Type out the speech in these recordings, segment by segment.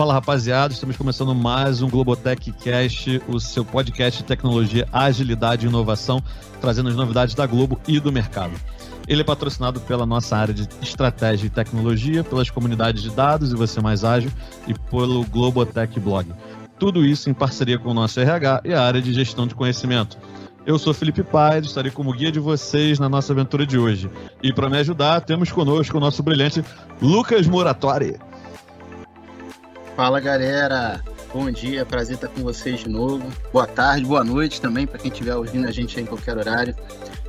Fala rapaziada, estamos começando mais um Globotech Cast, o seu podcast de tecnologia, agilidade e inovação, trazendo as novidades da Globo e do mercado. Ele é patrocinado pela nossa área de estratégia e tecnologia, pelas comunidades de dados e você mais ágil e pelo Globotech Blog. Tudo isso em parceria com o nosso RH e a área de gestão de conhecimento. Eu sou Felipe Paes, estarei como guia de vocês na nossa aventura de hoje. E para me ajudar, temos conosco o nosso brilhante Lucas Moratori. Fala galera, bom dia, prazer estar com vocês de novo. Boa tarde, boa noite também para quem estiver ouvindo a gente em qualquer horário.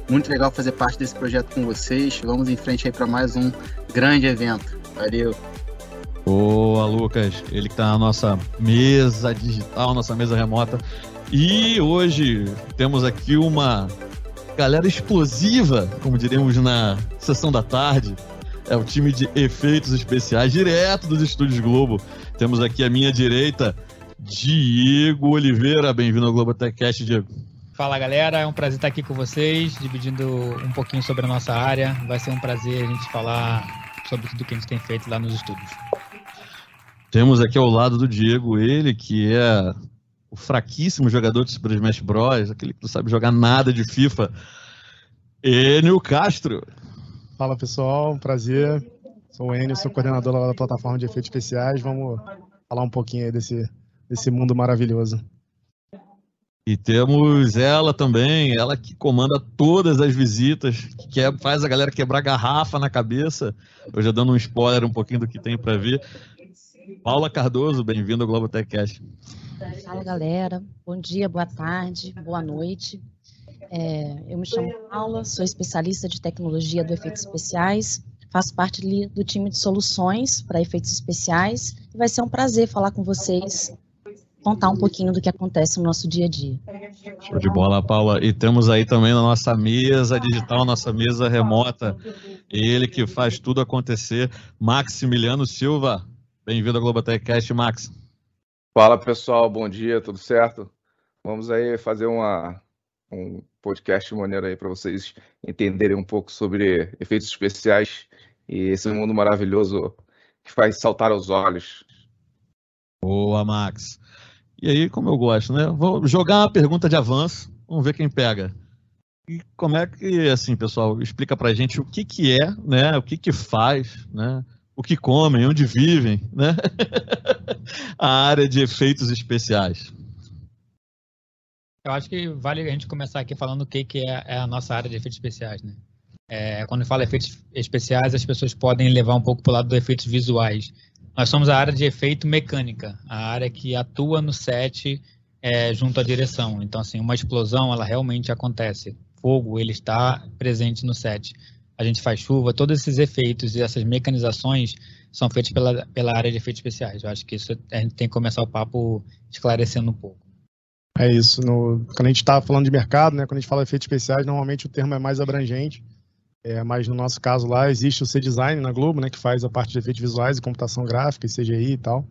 Muito legal fazer parte desse projeto com vocês. Vamos em frente aí para mais um grande evento. Valeu. Boa, Lucas. Ele que está na nossa mesa digital, nossa mesa remota. E hoje temos aqui uma galera explosiva, como diríamos na sessão da tarde. É o time de efeitos especiais, direto dos estúdios Globo. Temos aqui à minha direita Diego Oliveira. Bem-vindo ao Globo Techcast, Diego. Fala galera, é um prazer estar aqui com vocês, dividindo um pouquinho sobre a nossa área. Vai ser um prazer a gente falar sobre tudo que a gente tem feito lá nos estúdios. Temos aqui ao lado do Diego ele que é o fraquíssimo jogador de Super Smash Bros, aquele que não sabe jogar nada de FIFA, Enio Castro. Fala pessoal, prazer. Sou o Enio, sou coordenador lá da plataforma de efeitos especiais. Vamos falar um pouquinho aí desse, desse mundo maravilhoso. E temos ela também, ela que comanda todas as visitas, que quer, faz a galera quebrar garrafa na cabeça. Eu já dando um spoiler um pouquinho do que tem para ver. Paula Cardoso, bem-vindo ao Globo Techcast. Fala galera, bom dia, boa tarde, boa noite. É, eu me chamo Paula, sou especialista de tecnologia do Efeitos Especiais, faço parte do time de soluções para efeitos especiais e vai ser um prazer falar com vocês, contar um pouquinho do que acontece no nosso dia a dia. Show de bola, Paula. E temos aí também na nossa mesa digital, nossa mesa remota, ele que faz tudo acontecer, Maximiliano Silva. Bem-vindo ao Globotech Cast, Max. Fala pessoal, bom dia, tudo certo? Vamos aí fazer uma, um podcast maneiro aí para vocês entenderem um pouco sobre efeitos especiais e esse mundo maravilhoso que faz saltar os olhos. Boa, Max. E aí, como eu gosto, né? Vou jogar uma pergunta de avanço, vamos ver quem pega. E como é que, assim, pessoal, explica pra gente o que que é, né? O que que faz, né? o que comem, onde vivem, né? a área de efeitos especiais. Eu acho que vale a gente começar aqui falando o que, que é, é a nossa área de efeitos especiais, né? É, quando fala efeitos especiais, as pessoas podem levar um pouco para o lado dos efeitos visuais. Nós somos a área de efeito mecânica, a área que atua no set é, junto à direção. Então, assim, uma explosão, ela realmente acontece. Fogo, ele está presente no set a gente faz chuva, todos esses efeitos e essas mecanizações são feitos pela, pela área de efeitos especiais. Eu acho que isso a gente tem que começar o papo esclarecendo um pouco. É isso. No, quando a gente está falando de mercado, né, quando a gente fala de efeitos especiais, normalmente o termo é mais abrangente. É, mas no nosso caso lá existe o C-Design na Globo, né, que faz a parte de efeitos visuais e computação gráfica e CGI e tal.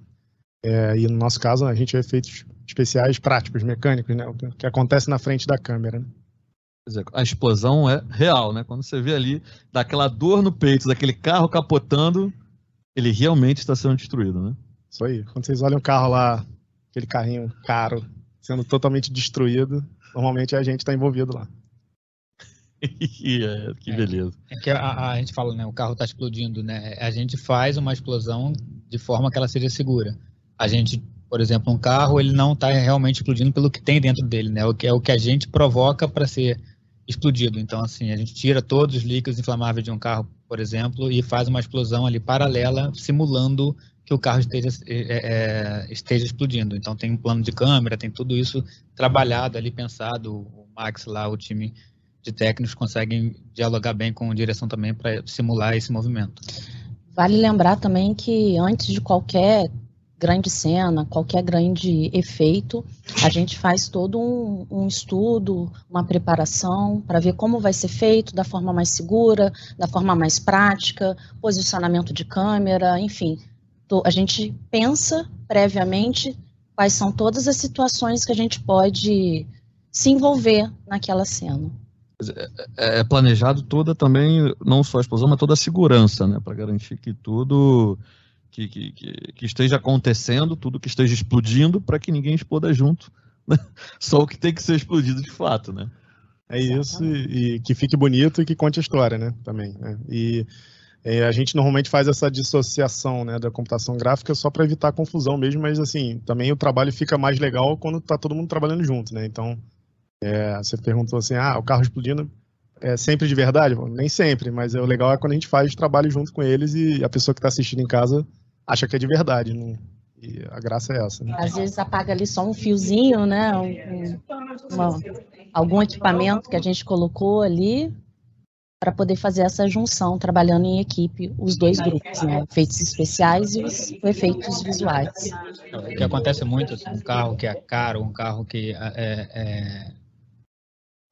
É, e no nosso caso a gente é efeitos especiais práticos, mecânicos, né, que acontece na frente da câmera. Né? a explosão é real, né? Quando você vê ali, daquela dor no peito, daquele carro capotando, ele realmente está sendo destruído, né? Isso aí. Quando vocês olham o carro lá, aquele carrinho caro, sendo totalmente destruído, normalmente a gente está envolvido lá. é, que beleza. É, é que a, a, gente fala, né? O carro está explodindo, né? A gente faz uma explosão de forma que ela seja segura. A gente por exemplo, um carro ele não está realmente explodindo pelo que tem dentro dele, né? O que é o que a gente provoca para ser explodido. Então, assim, a gente tira todos os líquidos inflamáveis de um carro, por exemplo, e faz uma explosão ali paralela, simulando que o carro esteja, é, é, esteja explodindo. Então, tem um plano de câmera, tem tudo isso trabalhado ali, pensado. O Max lá, o time de técnicos conseguem dialogar bem com a direção também para simular esse movimento. Vale lembrar também que antes de qualquer grande cena, qualquer grande efeito, a gente faz todo um, um estudo, uma preparação para ver como vai ser feito da forma mais segura, da forma mais prática, posicionamento de câmera, enfim. A gente pensa previamente quais são todas as situações que a gente pode se envolver naquela cena. É, é planejado toda também, não só a explosão, mas toda a segurança, né, para garantir que tudo que, que, que, esteja acontecendo, tudo que esteja explodindo, para que ninguém exploda junto. Né? Só o que tem que ser explodido de fato, né? É isso, e, e que fique bonito e que conte a história, né? Também. Né? E é, a gente normalmente faz essa dissociação né, da computação gráfica só para evitar confusão mesmo, mas assim, também o trabalho fica mais legal quando está todo mundo trabalhando junto, né? Então, é, você perguntou assim, ah, o carro explodindo é sempre de verdade? Bom, nem sempre, mas é, o legal é quando a gente faz o trabalho junto com eles e a pessoa que está assistindo em casa acha que é de verdade, não, e a graça é essa. Né? Às vezes apaga ali só um fiozinho, né? Um, uma, algum equipamento que a gente colocou ali para poder fazer essa junção, trabalhando em equipe, os dois grupos, né? Efeitos especiais e os efeitos visuais. O que acontece muito, assim, um carro que é caro, um carro que é, é,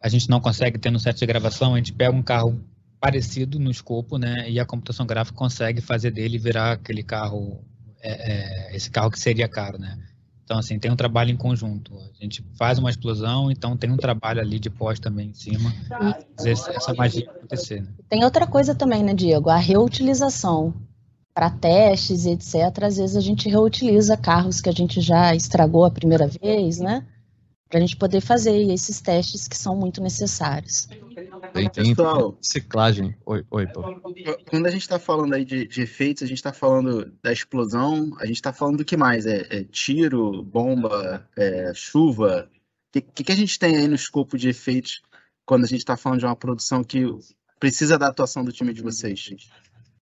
a gente não consegue ter no set de gravação, a gente pega um carro parecido no escopo, né? E a computação gráfica consegue fazer dele virar aquele carro, é, é, esse carro que seria caro, né? Então, assim, tem um trabalho em conjunto. A gente faz uma explosão, então tem um trabalho ali de pós também em cima, fazer essa magia acontecer. Né? Tem outra coisa também, né, Diego? A reutilização. Para testes e etc., às vezes a gente reutiliza carros que a gente já estragou a primeira vez, né? Para a gente poder fazer esses testes que são muito necessários. Tem Pessoal, ciclagem. Oi, oi, pô. Quando a gente está falando aí de, de, efeitos, a gente está falando da explosão, a gente está falando do que mais? É, é tiro, bomba, é, chuva? O que, que, a gente tem aí no escopo de efeitos quando a gente está falando de uma produção que precisa da atuação do time de vocês?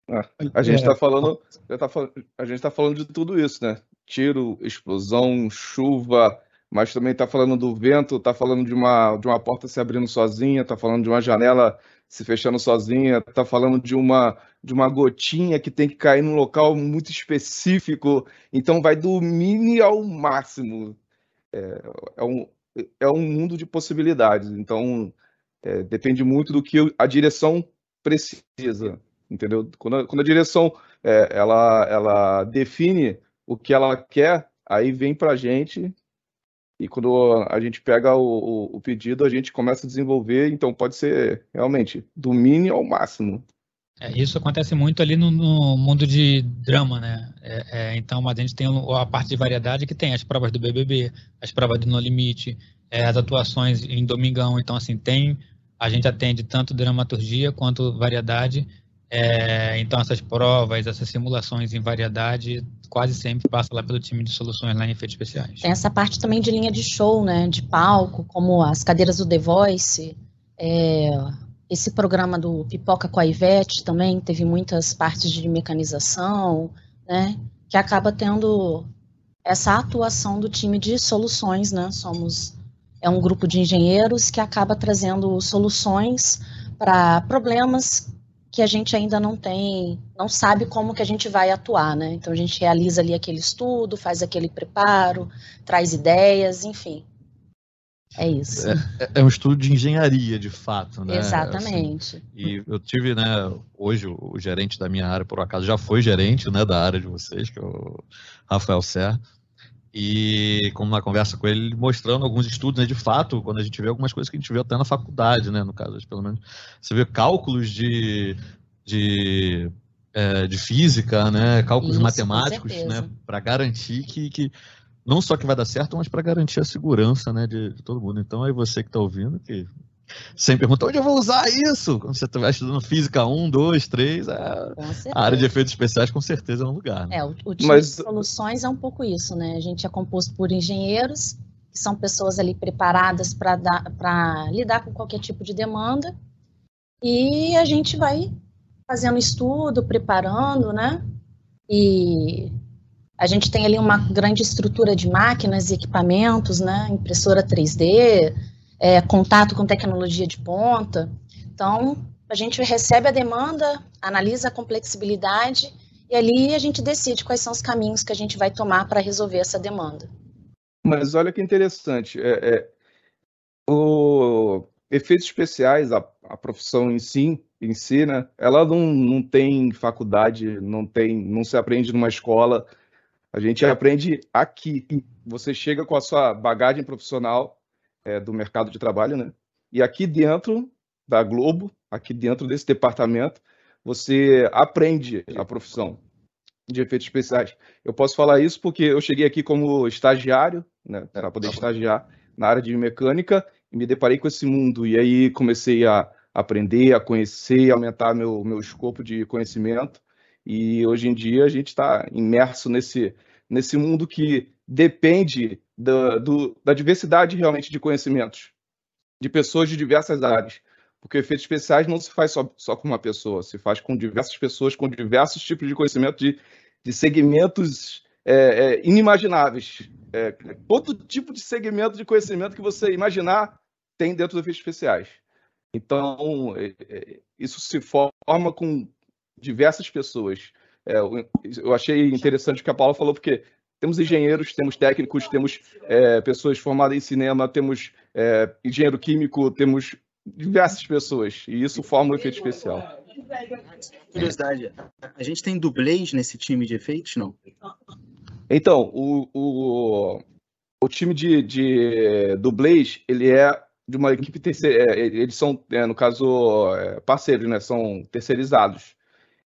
Ah, a gente está falando, tá falando, a gente está falando de tudo isso, né? Tiro, explosão, chuva, mas também está falando do vento, está falando de uma, de uma porta se abrindo sozinha, está falando de uma janela se fechando sozinha, está falando de uma, de uma gotinha que tem que cair num local muito específico, então vai do mini ao máximo. É, é um, é um mundo de possibilidades, então é, depende muito do que a direção precisa, entendeu? Quando a, quando a direção é, ela, ela define o que ela quer, aí vem para gente e quando a gente pega o, o, o, pedido, a gente começa a desenvolver, então pode ser realmente do mínimo ao máximo. É, isso acontece muito ali no, no mundo de drama, né? É, é, então, a gente tem a parte de variedade que tem as provas do BBB, as provas do No Limite, é, as atuações em Domingão. Então, assim, tem a gente atende tanto dramaturgia quanto variedade é, então, essas provas, essas simulações em variedade, quase sempre passam lá pelo time de soluções lá em efeitos especiais. Tem essa parte também de linha de show, né, de palco, como as cadeiras do The Voice, é, esse programa do Pipoca com a Ivete também teve muitas partes de mecanização, né, que acaba tendo essa atuação do time de soluções, né, somos é um grupo de engenheiros que acaba trazendo soluções para problemas que a gente ainda não tem, não sabe como que a gente vai atuar, né? Então a gente realiza ali aquele estudo, faz aquele preparo, traz ideias, enfim. É isso. É, é, é um estudo de engenharia, de fato, né? Exatamente. Assim, e eu tive, né, hoje o, gerente da minha área, por acaso, já foi gerente, né, da área de vocês, que é o Rafael Serra. E como na conversa com ele, mostrando alguns estudos, né, de fato, quando a gente vê algumas coisas que a gente vê até na faculdade, né, no caso, pelo menos, você vê cálculos de, de, é, de física, né, cálculos Isso, matemáticos, né, para garantir que, que não só que vai dar certo, mas para garantir a segurança, né, de, de, todo mundo. Então, aí você que está ouvindo, que sempre pergunta onde eu vou usar isso? Quando você estiver estudando física 1, 2, 3, a, a área de efeitos especiais com certeza é um lugar. Né? É, o, o time Mas... de soluções é um pouco isso, né? A gente é composto por engenheiros, que são pessoas ali preparadas para lidar com qualquer tipo de demanda, e a gente vai fazendo estudo, preparando, né? E a gente tem ali uma grande estrutura de máquinas e equipamentos, né? Impressora 3D, é, contato com tecnologia de ponta. Então, a gente recebe a demanda, analisa a complexibilidade e ali a gente decide quais são os caminhos que a gente vai tomar para resolver essa demanda. Mas olha que interessante, é, é, o efeitos especiais, a, a, profissão em si, em si, né, ela não, não tem faculdade, não tem, não se aprende numa escola. A gente aprende aqui. Você chega com a sua bagagem profissional, é, do mercado de trabalho, né? E aqui dentro da Globo, aqui dentro desse departamento, você aprende a profissão. de efeitos especiais. Eu posso falar isso porque eu cheguei aqui como estagiário, né, para poder tá estagiar na área de mecânica e me deparei com esse mundo e aí comecei a aprender, a conhecer, aumentar meu meu escopo de conhecimento e hoje em dia a gente está imerso nesse nesse mundo que depende da, do, da diversidade realmente de conhecimentos de pessoas de diversas áreas. Porque efeitos especiais não se faz só, só com uma pessoa, se faz com diversas pessoas, com diversos tipos de conhecimento de, de segmentos é, é, inimagináveis. É, todo tipo de segmento de conhecimento que você imaginar tem dentro dos efeitos especiais. Então, é, é, isso se forma com diversas pessoas. É, eu achei interessante o que a Paula falou, porque temos engenheiros, temos técnicos, temos pessoas formadas em cinema, temos engenheiro químico, temos diversas pessoas, e isso forma um efeito especial. Curiosidade, a gente tem dublês nesse time de efeitos, não? Então, o, o, o time de, de dublês, ele é de uma equipe terceira, é, eles são, é, no caso, é, parceiros, né? São terceirizados.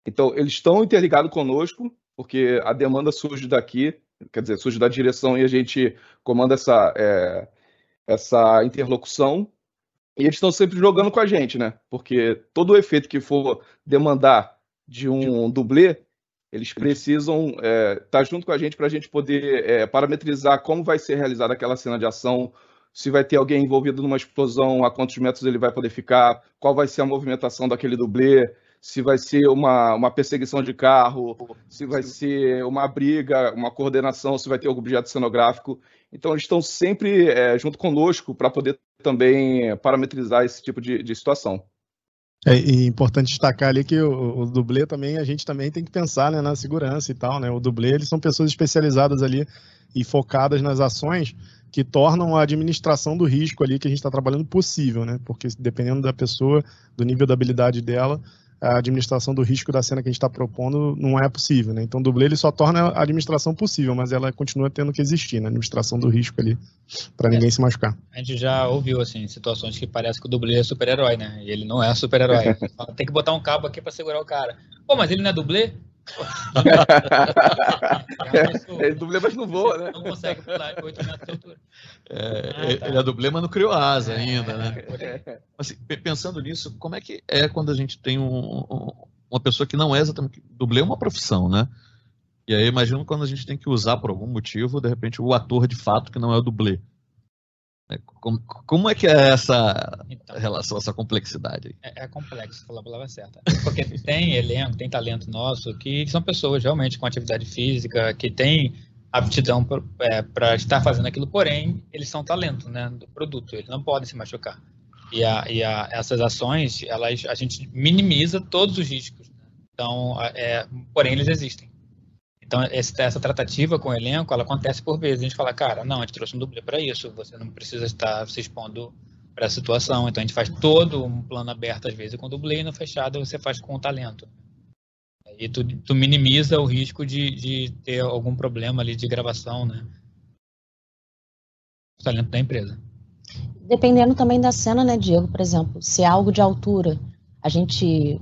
Então, eles estão interligados conosco, porque a demanda surge daqui, quer dizer, surge da direção e a gente comanda essa, é, essa interlocução. E eles estão sempre jogando com a gente, né? Porque todo o efeito que for demandar de um dublê, eles precisam estar é, tá junto com a gente para a gente poder é, parametrizar como vai ser realizada aquela cena de ação, se vai ter alguém envolvido numa explosão, a quantos metros ele vai poder ficar, qual vai ser a movimentação daquele dublê, se vai ser uma, uma perseguição de carro, se vai ser uma briga, uma coordenação, se vai ter algum objeto cenográfico. Então, eles estão sempre é, junto conosco para poder também parametrizar esse tipo de, de situação. É importante destacar ali que o, o, dublê também, a gente também tem que pensar né, na segurança e tal, né? O dublê, eles são pessoas especializadas ali e focadas nas ações que tornam a administração do risco ali que a gente está trabalhando possível, né? Porque dependendo da pessoa, do nível da habilidade dela, a administração do risco da cena que a gente está propondo não é possível, né? Então, o dublê ele só torna a administração possível, mas ela continua tendo que existir, né? A administração do risco ali, para ninguém é. se machucar. A gente já ouviu, assim, situações que parece que o dublê é super-herói, né? E ele não é super-herói. Tem que botar um cabo aqui para segurar o cara. Pô, mas ele não é dublê? é, é dublê, mas não voa, né? Não consegue pular 8 metros de altura. É, ah, tá. Ele é dublê, mas não criou asa é, ainda, né? É. Assim, pensando nisso, como é que é quando a gente tem um, um, uma pessoa que não é exatamente. Dublê é uma profissão, né? E aí imagino quando a gente tem que usar por algum motivo, de repente, o ator de fato que não é o dublê. É, como, como, é que é essa então, relação, essa complexidade? É, é complexo, falar a palavra certa. Porque tem elenco, tem talento nosso, que são pessoas realmente com atividade física, que tem aptidão para é, estar fazendo aquilo, porém, eles são talento né, do produto, eles não podem se machucar. E, a, e a, essas ações, elas, a gente minimiza todos os riscos. Né? Então, é, porém, eles existem. Então, essa tratativa com o elenco, ela acontece por vezes. A gente fala, cara, não, a gente trouxe um dublê para isso, você não precisa estar se expondo para a situação. Então, a gente faz todo um plano aberto, às vezes, com dublê, e no fechado você faz com o talento. E tu, tu minimiza o risco de, de ter algum problema ali de gravação, né? O talento da empresa. Dependendo também da cena, né, Diego? Por exemplo, se é algo de altura, a gente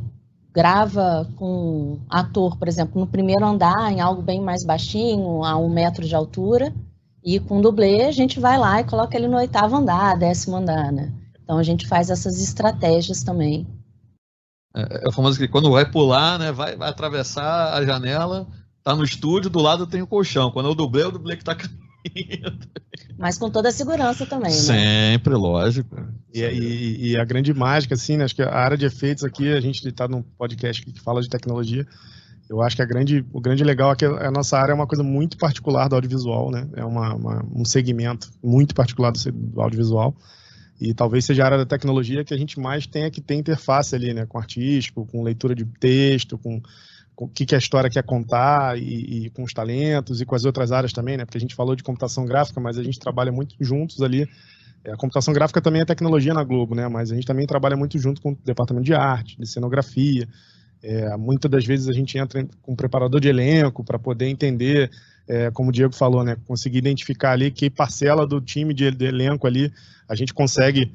grava com ator, por exemplo, no primeiro andar, em algo bem mais baixinho, a um metro de altura, e com dublê a gente vai lá e coloca ele no oitavo andar, décimo andar, né? Então a gente faz essas estratégias também. É, é o famoso que quando vai pular, né, vai, vai atravessar a janela, tá no estúdio, do lado tem o colchão. Quando o dublê, é o dublê que tá Mas com toda a segurança também, né? Sempre, lógico. E, e, e, a grande mágica, assim, né, acho que a área de efeitos aqui, a gente está num podcast que fala de tecnologia, eu acho que a grande, o grande legal é que a nossa área é uma coisa muito particular do audiovisual, né? É uma, uma, um segmento muito particular do, do, audiovisual. E talvez seja a área da tecnologia que a gente mais tenha que ter interface ali, né? Com artístico, com leitura de texto, com o que, que a história quer contar e, e, com os talentos e com as outras áreas também, né? Porque a gente falou de computação gráfica, mas a gente trabalha muito juntos ali. É, a computação gráfica também é tecnologia na Globo, né? Mas a gente também trabalha muito junto com o departamento de arte, de cenografia. É, muitas das vezes a gente entra com um preparador de elenco para poder entender, é, como o Diego falou, né? Conseguir identificar ali que parcela do time de, de elenco ali a gente consegue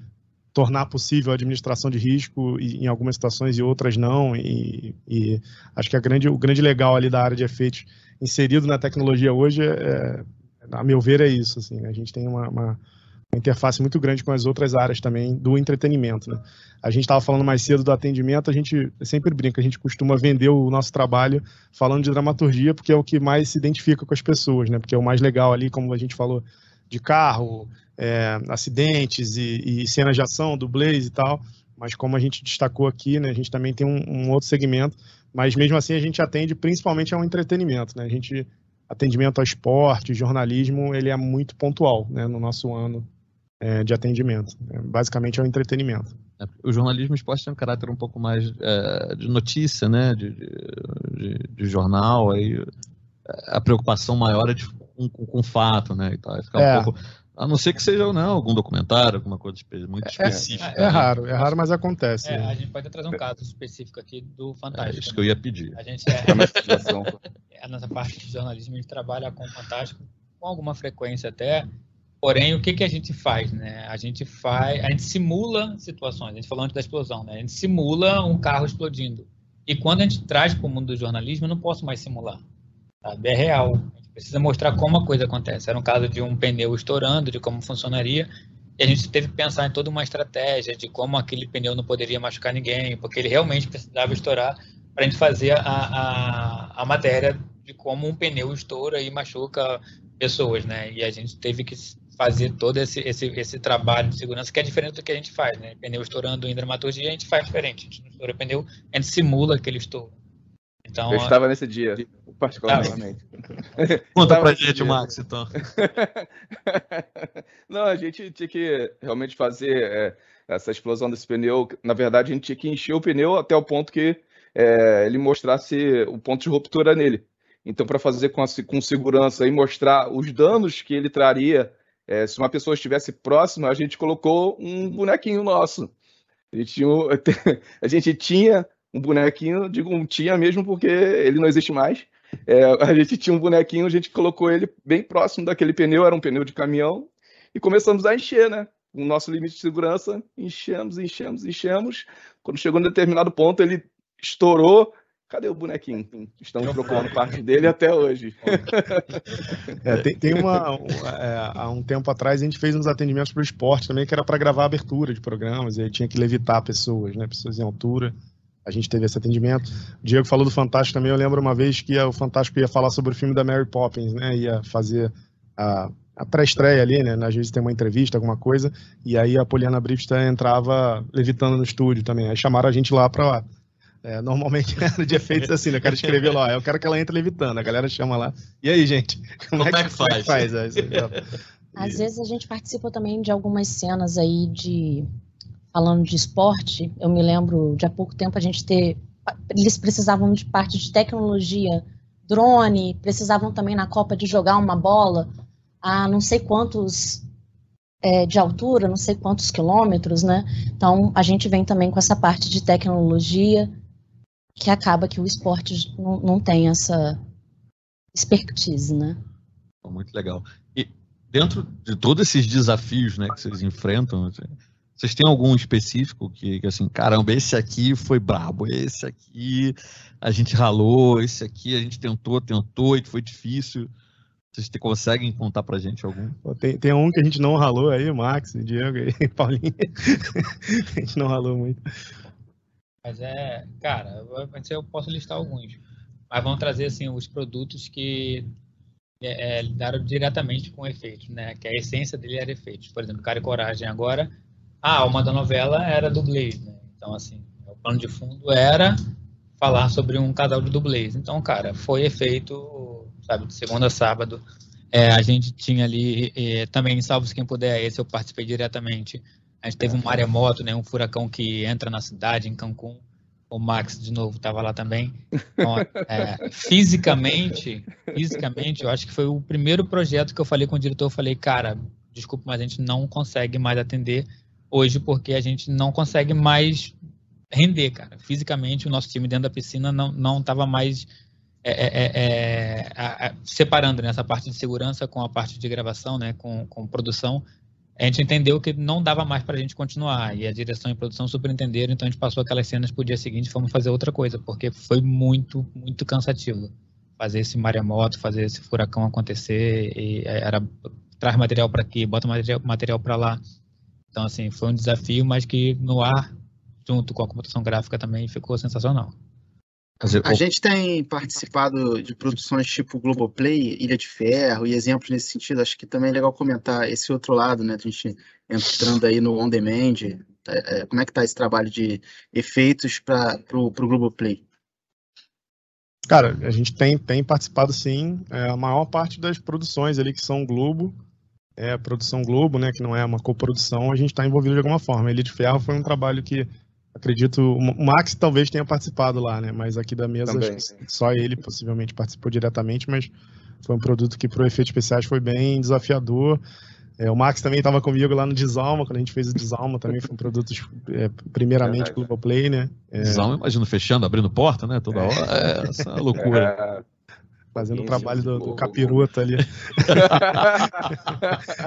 tornar possível a administração de risco em algumas situações e outras não. E, e acho que grande, o grande legal ali da área de efeitos inserido na tecnologia hoje, é, a meu ver, é isso. Assim, né? A gente tem uma, uma, uma, interface muito grande com as outras áreas também do entretenimento. Né? A gente estava falando mais cedo do atendimento, a gente sempre brinca, a gente costuma vender o nosso trabalho falando de dramaturgia, porque é o que mais se identifica com as pessoas, né? porque é o mais legal ali, como a gente falou, de carro, é, acidentes e, e, cenas de ação, dublês e tal. Mas como a gente destacou aqui, né, a gente também tem um, um, outro segmento. Mas mesmo assim a gente atende principalmente ao entretenimento, né? A gente atendimento ao esporte, jornalismo, ele é muito pontual, né, no nosso ano é, de atendimento. É, basicamente é o entretenimento. É, o jornalismo esporte tem um caráter um pouco mais é, de notícia, né, de, de, de, jornal, aí a preocupação maior é de, com, com, fato, né, e tal. Ficar um é. pouco a não ser que seja não, algum documentário, alguma coisa muito é, específica. É, é, é raro, é raro, mas acontece. É, a gente pode trazer um caso específico aqui do Fantástico. É isso que eu ia pedir. A gente é, é nessa parte de jornalismo a gente trabalha com o Fantástico com alguma frequência até. Porém, o que, que a gente faz, né? A gente faz, a gente simula situações. A gente falou antes da explosão, né? A gente simula um carro explodindo. E quando a gente traz para o mundo do jornalismo, eu não posso mais simular. Sabe? É real. Precisa mostrar como a coisa acontece. Era um caso de um pneu estourando, de como funcionaria, e a gente teve que pensar em toda uma estratégia de como aquele pneu não poderia machucar ninguém, porque ele realmente precisava estourar para a gente fazer a, a, a matéria de como um pneu estoura e machuca pessoas, né? E a gente teve que fazer todo esse, esse, esse trabalho de segurança que é diferente do que a gente faz, né? Pneu estourando em dramaturgia a gente faz diferente. A gente não estoura pneu, a gente simula aquele estouro. Então, eu estava nesse dia, particularmente. Conta pra gente, dia. Max, então. Não, a gente tinha que realmente fazer é, essa explosão desse pneu. Na verdade, a gente tinha que encher o pneu até o ponto que é, ele mostrasse o ponto de ruptura nele. Então, para fazer com, a, com, segurança e mostrar os danos que ele traria, é, se uma pessoa estivesse próxima, a gente colocou um bonequinho nosso. A gente tinha, a gente tinha um bonequinho, digo um tinha mesmo porque ele não existe mais. É, a gente tinha um bonequinho, a gente colocou ele bem próximo daquele pneu, era um pneu de caminhão, e começamos a encher, né? O nosso limite de segurança, enchemos, enchemos, enchemos. Quando chegou em determinado ponto, ele estourou. Cadê o bonequinho? Estamos procurando parte dele até hoje. É, tem, tem, uma. É, há um tempo atrás a gente fez uns atendimentos para o esporte também, que era para gravar abertura de programas, e aí tinha que levitar pessoas, né? Pessoas em altura a gente teve esse atendimento. O Diego falou do Fantástico também. Eu lembro uma vez que o Fantástico ia falar sobre o filme da Mary Poppins, né? Ia fazer a, a pré-estreia ali, né? Às vezes tem uma entrevista, alguma coisa. E aí a Poliana Bripsta entrava levitando no estúdio também. Aí chamaram a gente lá para lá. É, normalmente era de efeitos assim, né? O cara escreveu lá, eu quero que ela entre levitando. A galera chama lá. E aí, gente? Como, como é, que, é que faz? É, Às vezes a gente participa também de algumas cenas aí de falando de esporte, eu me lembro de há pouco tempo a gente ter. Eles precisavam de parte de tecnologia, drone, precisavam também na Copa de jogar uma bola a não sei quantos é, de altura, não sei quantos quilômetros, né? Então a gente vem também com essa parte de tecnologia que acaba que o esporte não, não tem essa expertise, né? Muito legal. E dentro de todos esses desafios né, que vocês enfrentam, vocês têm algum específico que, que, assim, caramba, esse aqui foi brabo, esse aqui a gente ralou, esse aqui a gente tentou, tentou e foi difícil. Vocês te, conseguem contar pra gente algum? Tem, tem um que a gente não ralou aí, Max, Diego e Paulinho. a gente não ralou muito. Mas é, cara, eu posso listar alguns. Mas vamos trazer assim os produtos que é, é, lidaram diretamente com efeitos, né? Que a essência dele era efeitos. Por exemplo, Cara e Coragem agora a alma da novela era dublês, né? Então, assim, o plano de fundo era falar sobre um casal de dublês. Então, cara, foi efeito, sabe, de segunda a sábado. É, a gente tinha ali é, também, salvo quem puder, esse eu participei diretamente. A gente teve um maremoto, né, um furacão que entra na cidade, em Cancún. O Max, de novo, estava lá também. Então, é, fisicamente, fisicamente, eu acho que foi o primeiro projeto que eu falei com o diretor. Eu falei, cara, desculpa, mas a gente não consegue mais atender hoje porque a gente não consegue mais render, cara. Fisicamente, o nosso time dentro da piscina não estava mais é, é, é, é separando nessa né, parte de segurança com a parte de gravação, né, com, com produção. a gente entendeu que não dava mais para a gente continuar. E a direção e produção surpreenderam, então a gente passou aquelas cenas para o dia seguinte e fomos fazer outra coisa, porque foi muito, muito cansativo. Fazer esse maremoto, fazer esse furacão acontecer, e era traz material para aqui, bota material, material para lá. Então, assim, foi um desafio, mas que no ar, junto com a computação gráfica também, ficou sensacional. A gente tem participado de produções tipo Globoplay, Ilha de Ferro e exemplos nesse sentido. Acho que também é legal comentar esse outro lado, né? A gente entrando aí no on demand. É, é como é que está esse trabalho de efeitos para o Globoplay? Cara, a gente tem, tem participado sim. É, a maior parte das produções ali que são Globo, é a produção Globo, né? Que não é uma coprodução, a gente está envolvido de alguma forma. Ilha de Ferro foi um trabalho que Acredito, o Max talvez tenha participado lá, né? Mas aqui da mesa, só ele possivelmente participou diretamente, mas foi um produto que, para o efeito especiais, foi bem desafiador. É, o Max também estava comigo lá no Desalma, quando a gente fez o Desalma, também foi um produto, é, primeiramente, Global Play, né? É... Desalma, imagino, fechando, abrindo porta, né? Toda hora, é, essa loucura. É. Fazendo o trabalho do, do capiroto ali.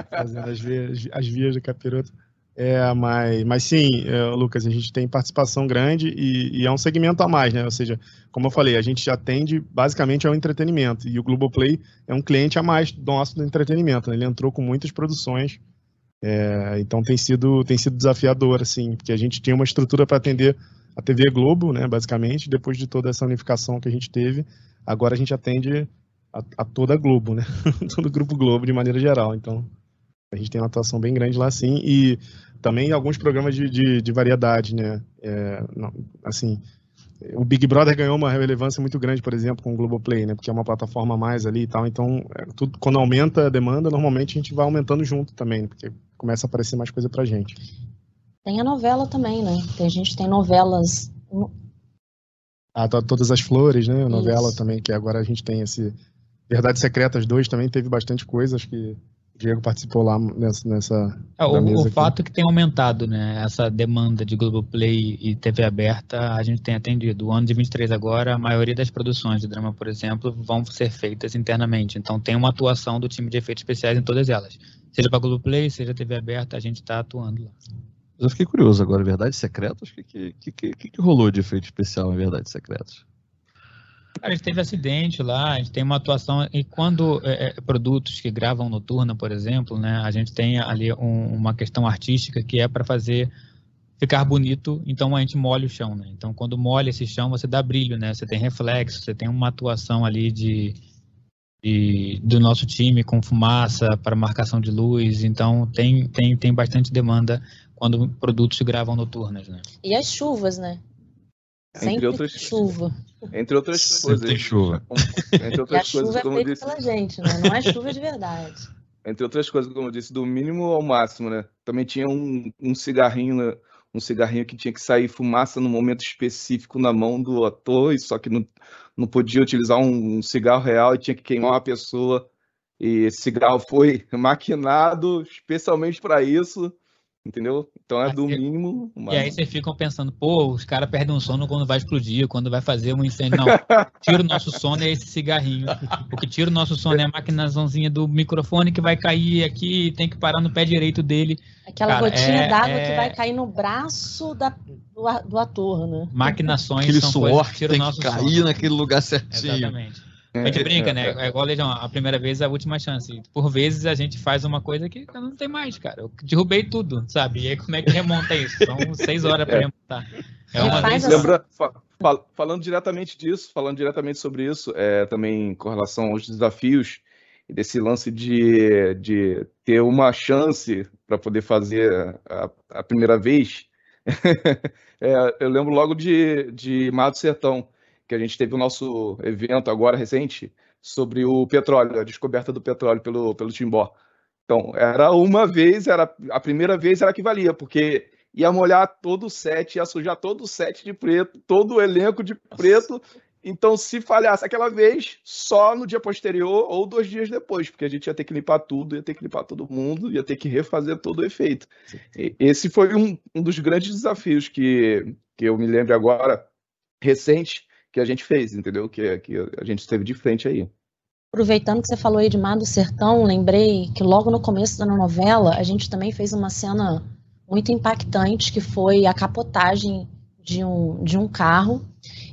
Fazendo as vias, as vias do capiroto. É, mas, mas sim, é, Lucas, a gente tem participação grande e, e, é um segmento a mais, né? Ou seja, como eu falei, a gente atende basicamente ao entretenimento e o Globoplay é um cliente a mais nosso do entretenimento. Né? Ele entrou com muitas produções, é, então tem sido, tem sido desafiador, assim, porque a gente tinha uma estrutura para atender a TV Globo, né, basicamente, depois de toda essa unificação que a gente teve, agora a gente atende a, a toda a Globo, né? Todo o Grupo Globo de maneira geral, então a gente tem uma atuação bem grande lá, sim, e também alguns programas de, de, de variedade, né? É, não, assim, o Big Brother ganhou uma relevância muito grande, por exemplo, com o Globoplay, né? Porque é uma plataforma a mais ali e tal. Então, é, tudo, quando aumenta a demanda, normalmente a gente vai aumentando junto também, né? porque começa a aparecer mais coisa pra gente. Tem a novela também, né? A gente tem novelas. Ah, tá, Todas as Flores, né? A novela Isso. também, que agora a gente tem esse. Verdades Secretas 2 também teve bastante coisa, acho que Diego participou lá nessa. nessa é, o, o fato que tem aumentado, né? Essa demanda de Globoplay e TV aberta, a gente tem atendido. O ano de 23 agora, a maioria das produções de drama, por exemplo, vão ser feitas internamente. Então tem uma atuação do time de efeitos especiais em todas elas. Seja para Globoplay, seja TV aberta, a gente está atuando lá. Eu fiquei curioso agora, Verdades Secretas? O que, que, que, que, rolou de efeito especial em Verdades Secretas? A gente teve acidente lá, a gente tem uma atuação e quando é, é, produtos que gravam noturna, por exemplo, né, a gente tem ali um, uma questão artística que é para fazer ficar bonito, então a gente molha o chão, né? Então quando molha esse chão, você dá brilho, né? Você tem reflexo, você tem uma atuação ali de, de do nosso time com fumaça para marcação de luz, então tem tem tem bastante demanda quando produtos gravam noturnas, né? E as chuvas, né? Sempre entre outras chuva. Entre outras Sempre coisas. Tem chuva. Entre outras e a coisas, chuva é como é disse. pela gente, né? Não é chuva de verdade. Entre outras coisas, como eu disse, do mínimo ao máximo, né? Também tinha um, um cigarrinho, né? um cigarrinho que tinha que sair fumaça no momento específico na mão do ator, só que não, não podia utilizar um, cigarro real e tinha que queimar uma pessoa. E esse cigarro foi maquinado especialmente para isso Entendeu? Então é do mínimo. E aí vocês ficam pensando, pô, os caras perdem um sono quando vai explodir, quando vai fazer um incêndio. Não, tira o nosso sono é esse cigarrinho. O que tira o nosso sono é a maquinaçãozinha do microfone que vai cair aqui, tem que parar no pé direito dele. Aquela cara, gotinha é, d'água é... que vai cair no braço da, do, do ator, né? Maquinações Aquele são suor coisas que o nosso cair sono. naquele lugar certinho. Exatamente. A gente brinca, né? É igual Legião, a primeira vez é a última chance. Por vezes a gente faz uma coisa que não tem mais, cara. Eu derrubei tudo, sabe? E aí como é que remonta isso? São seis horas para é. remontar. É uma vez. Lembra, fa falando diretamente disso, falando diretamente sobre isso, é, também com relação aos desafios e desse lance de, de ter uma chance para poder fazer a, a primeira vez. é, eu lembro logo de, de Mato Sertão que a gente teve o nosso evento agora recente sobre o petróleo, a descoberta do petróleo pelo, pelo Timbó. Então, era uma vez, era a primeira vez era que valia, porque ia molhar todo o set, ia sujar todo o set de preto, todo o elenco de preto. Então, se falhasse aquela vez, só no dia posterior ou dois dias depois, porque a gente ia ter que limpar tudo, ia ter que limpar todo mundo, ia ter que refazer todo o efeito. Esse foi um, um dos grandes desafios que, que eu me lembro agora, recente, que a gente fez, entendeu? Que, que a gente esteve de frente aí. Aproveitando que você falou aí de Mar do Sertão, lembrei que logo no começo da novela a gente também fez uma cena muito impactante que foi a capotagem de um, de um carro.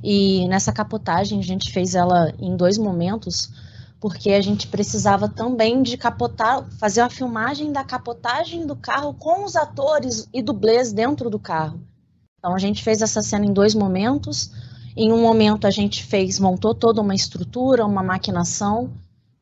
E nessa capotagem a gente fez ela em dois momentos, porque a gente precisava também de capotar, fazer a filmagem da capotagem do carro com os atores e dublês dentro do carro. Então a gente fez essa cena em dois momentos. Em um momento a gente fez, montou toda uma estrutura, uma maquinação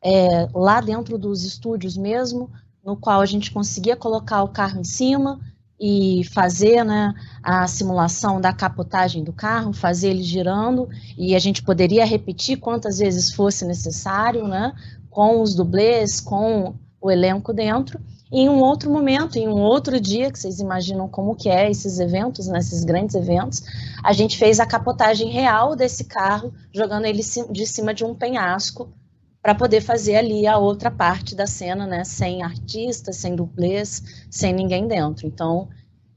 é, lá dentro dos estúdios mesmo, no qual a gente conseguia colocar o carro em cima e fazer né, a simulação da capotagem do carro, fazer ele girando, e a gente poderia repetir quantas vezes fosse necessário, né, com os dublês, com o elenco dentro. Em um outro momento, em um outro dia, que vocês imaginam como que é esses eventos, né, esses grandes eventos, a gente fez a capotagem real desse carro, jogando ele de cima de um penhasco, para poder fazer ali a outra parte da cena, né, sem artistas, sem dublês, sem ninguém dentro. Então,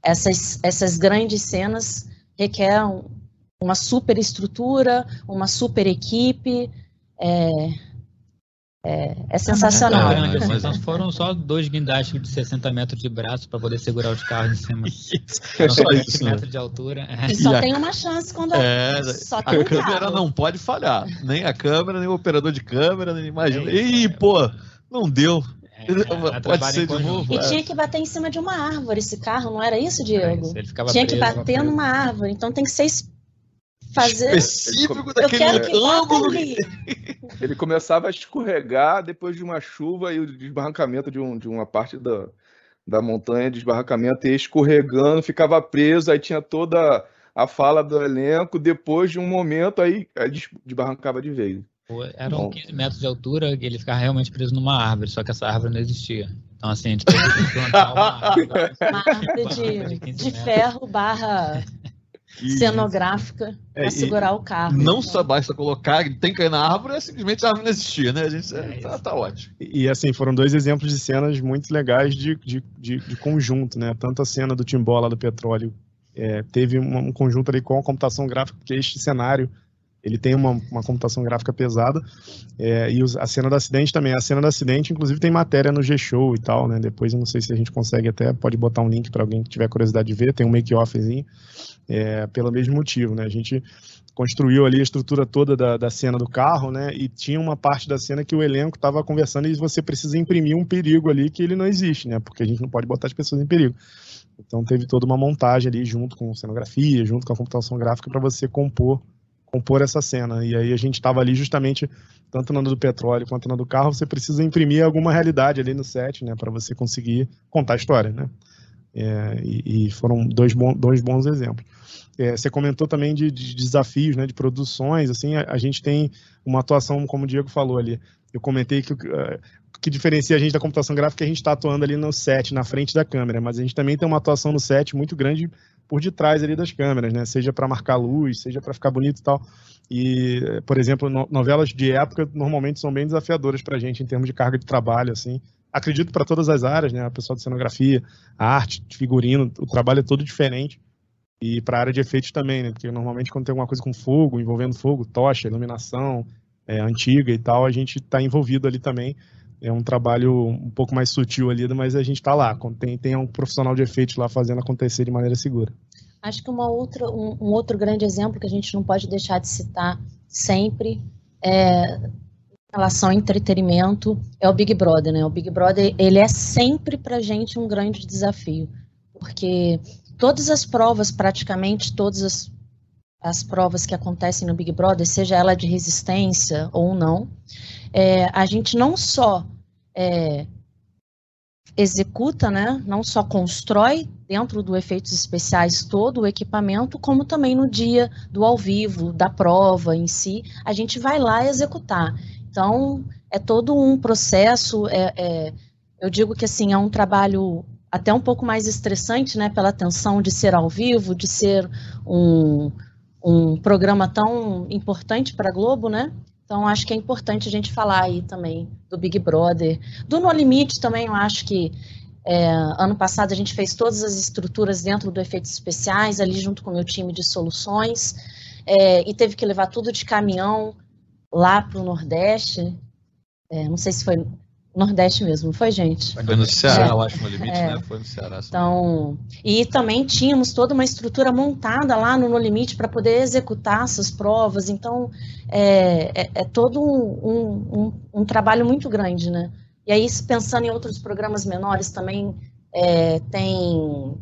essas, essas grandes cenas requerem uma super estrutura, uma super equipe, é, é, é sensacional. É grande, mas foram só dois guindastes de 60 metros de braço para poder segurar os carros em cima. Foram só 20 metros de altura. E só e tem uma chance quando é, só tem a um câmera carro. não pode falhar. Nem a câmera, nem o operador de câmera, nem imagina. É Ih, pô, não deu. É, Pode ser de novo. E é. tinha que bater em cima de uma árvore esse carro, não era isso, Diego? tinha que bater numa árvore, então tem que ser fazer específico daquele ângulo. Ele começava a escorregar depois de uma chuva e o desbarrancamento de, um, de uma parte da, da montanha, desbarrancamento, e escorregando, ficava preso, aí tinha toda a fala do elenco, depois de um momento aí, aí desbarrancava de vez. Eram Bom. 15 metros de altura e ele ficava realmente preso numa árvore, só que essa árvore não existia. Então, assim, a gente teve que plantar uma árvore. Uma árvore de, de ferro barra cenográfica é, para segurar o carro. Não só basta colocar, tem que cair na árvore, é simplesmente a árvore não existia, né? A gente é, tá, tá, ótimo. E, assim, foram dois exemplos de cenas muito legais de, de, de, de conjunto, né? Tanto a cena do Timbola do petróleo é, teve um, um, conjunto ali com a computação gráfica, porque este cenário ele tem uma, uma computação gráfica pesada é, e os, a cena do acidente também. A cena do acidente, inclusive, tem matéria no G-Show e tal, né? Depois eu não sei se a gente consegue até, pode botar um link para alguém que tiver curiosidade de ver, tem um make-offzinho é, pelo mesmo motivo, né? A gente construiu ali a estrutura toda da, da cena do carro, né? E tinha uma parte da cena que o elenco estava conversando e você precisa imprimir um perigo ali que ele não existe, né? Porque a gente não pode botar as pessoas em perigo. Então teve toda uma montagem ali junto com cenografia, junto com a computação gráfica para você compor compor essa cena. E aí a gente estava ali justamente tanto na do petróleo quanto na do carro, você precisa imprimir alguma realidade ali no set, né, para você conseguir contar a história, né? É, e, e, foram dois, bons, dois bons exemplos. É, você comentou também de, de, desafios, né, de produções, assim, a, a, gente tem uma atuação, como o Diego falou ali, eu comentei que uh, que diferencia a gente da computação gráfica é que a gente está atuando ali no set, na frente da câmera, mas a gente também tem uma atuação no set muito grande por detrás ali das câmeras, né, seja para marcar luz, seja para ficar bonito e tal. E, por exemplo, no, novelas de época normalmente são bem desafiadoras para a gente em termos de carga de trabalho, assim, acredito para todas as áreas, né? Pessoal de cenografia, arte, figurino, o trabalho é todo diferente. E para a área de efeitos também, né? Porque normalmente quando tem alguma coisa com fogo, envolvendo fogo, tocha, iluminação é, antiga e tal, a gente está envolvido ali também. É um trabalho um pouco mais sutil ali, mas a gente está lá. Tem, tem um profissional de efeitos lá fazendo acontecer de maneira segura. Acho que uma outra, um, um outro grande exemplo que a gente não pode deixar de citar sempre é relação ao entretenimento é o Big Brother, né? O Big Brother, ele é sempre pra gente um grande desafio, porque todas as provas, praticamente todas as, as provas que acontecem no Big Brother, seja ela de resistência ou não, é, a gente não só é, executa, né, não só constrói dentro do efeitos especiais todo o equipamento, como também no dia do ao vivo, da prova em si, a gente vai lá executar. Então, é todo um processo, é, é, eu digo que assim, é um trabalho até um pouco mais estressante, né, pela tensão de ser ao vivo, de ser um, um programa tão importante para a Globo, né? Então, acho que é importante a gente falar aí também do Big Brother. Do No Limite também, eu acho que é, ano passado a gente fez todas as estruturas dentro do Efeitos Especiais, ali junto com o meu time de soluções, é, e teve que levar tudo de caminhão lá para o Nordeste, É, não sei se foi Nordeste mesmo, foi, gente? Foi no Ceará, É. eu acho, no limite, É. né? Foi no Ceará. Então, e também tínhamos toda uma estrutura montada lá no No Limite para poder executar essas provas. Então, é, é- é todo um, um- um trabalho muito grande, né? E aí, pensando em outros programas menores também, é, tem